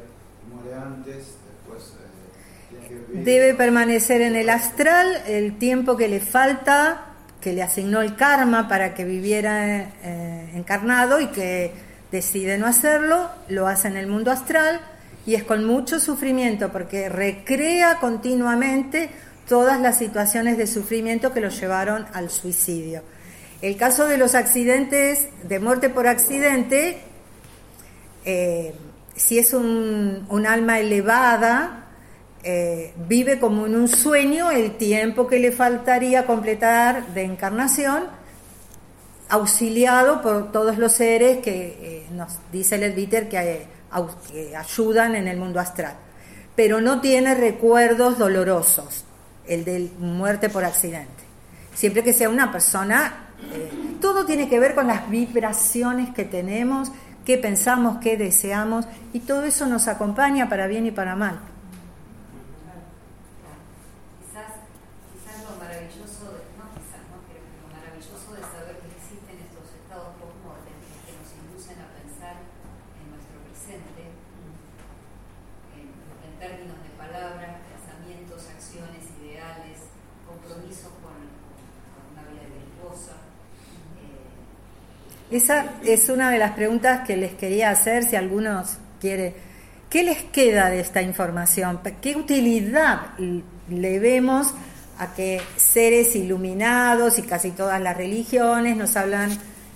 muere antes, después eh, tiene que vivir. Debe permanecer en el astral el tiempo que le falta, que le asignó el karma para que viviera eh, encarnado y que decide no hacerlo, lo hace en el mundo astral y es con mucho sufrimiento porque recrea continuamente todas las situaciones de sufrimiento que lo llevaron al suicidio. El caso de los accidentes, de muerte por accidente, eh, si es un, alma elevada, eh, vive como en un sueño el tiempo que le faltaría completar de encarnación, auxiliado por todos los seres que eh, nos dice el Edviter que, au- ayudan en el mundo astral. Pero no tiene recuerdos dolorosos, el de muerte por accidente. Siempre que sea una persona, eh, todo tiene que ver con las vibraciones que tenemos, qué pensamos, qué deseamos, y todo eso nos acompaña para bien y para mal. Quizás, quizás lo maravilloso, de, no quizás, no, pero lo maravilloso de saber que existen estos estados post-mortem que nos inducen a pensar en nuestro presente, en, en términos de palabras, pensamientos, acciones, ideales, compromisos con, con una vida virtuosa. Eh, Esa es una de las preguntas que les quería hacer, si algunos quiere. ¿Qué les queda de esta información? ¿Qué utilidad le vemos a que seres iluminados y casi todas las religiones nos hablan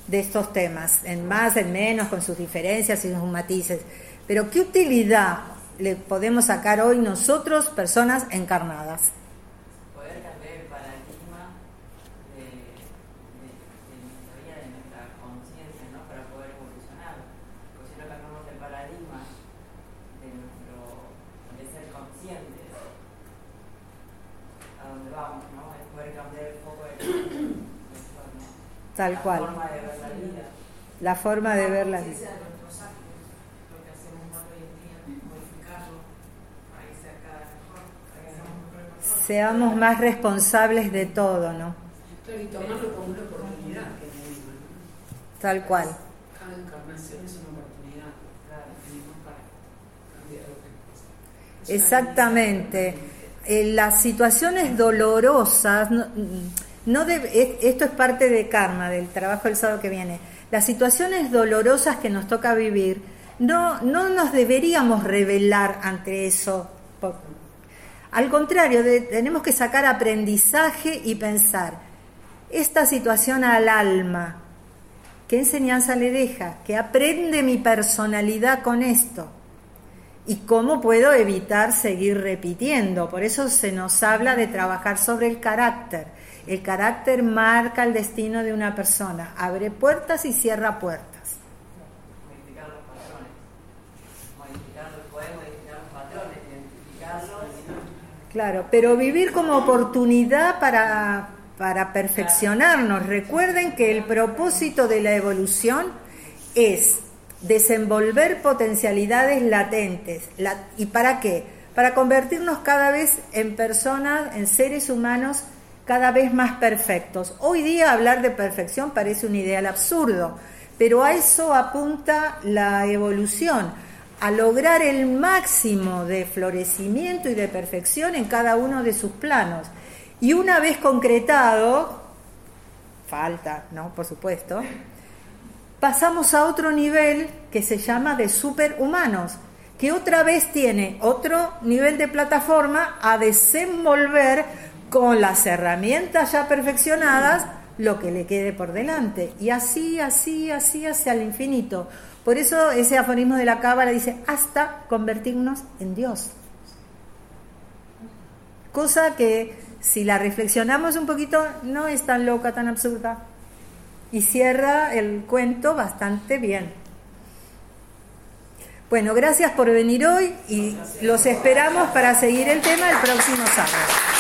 de estos temas, en más, en menos, con sus diferencias y sus matices? Pero ¿qué utilidad le podemos sacar hoy nosotros, personas encarnadas? poder cambiar el paradigma de, de, de nuestra vida, de nuestra conciencia, ¿no? Para poder evolucionar. Porque si no cambiamos el paradigma de nuestro de ser conscientes a dónde vamos, ¿no? Es poder cambiar el foco de nuestro, ¿no? Tal la cual. forma de ver la vida. La forma de ver la vida. seamos más responsables de todo, ¿no? Y tomarlo como una oportunidad que tenemos, ¿no? Tal cual. Cada encarnación es una oportunidad, claro, tenemos para cambiar lo que Exactamente. Eh, las situaciones dolorosas, no, no debe- es- esto es parte de karma, del trabajo del sábado que viene. Las situaciones dolorosas que nos toca vivir, no, no nos deberíamos revelar ante eso. Al contrario, de- tenemos que sacar aprendizaje y pensar, esta situación al alma, ¿qué enseñanza le deja? ¿Qué aprende mi personalidad con esto? ¿Y cómo puedo evitar seguir repitiendo? Por eso se nos habla de trabajar sobre el carácter. El carácter marca el destino de una persona, abre puertas y cierra puertas. modificar los patrones. Modificar, poder modificar los patrones, identificarlos. Claro, pero vivir como oportunidad para, para perfeccionarnos. Recuerden que el propósito de la evolución es desenvolver potencialidades latentes. La- ¿Y para qué? Para convertirnos cada vez en personas, en seres humanos cada vez más perfectos. Hoy día hablar de perfección parece un ideal absurdo, pero a eso apunta la evolución, a lograr el máximo de florecimiento y de perfección en cada uno de sus planos. Y una vez concretado, falta, ¿no? Por supuesto, pasamos a otro nivel que se llama de superhumanos, que otra vez tiene otro nivel de plataforma a desenvolver con las herramientas ya perfeccionadas lo que le quede por delante. Y así, así, así hacia el infinito. Por eso ese aforismo de la cábala dice, hasta convertirnos en Dios. Cosa que si la reflexionamos un poquito no es tan loca, tan absurda. Y cierra el cuento bastante bien. Bueno, gracias por venir hoy y los esperamos para seguir el tema el próximo sábado.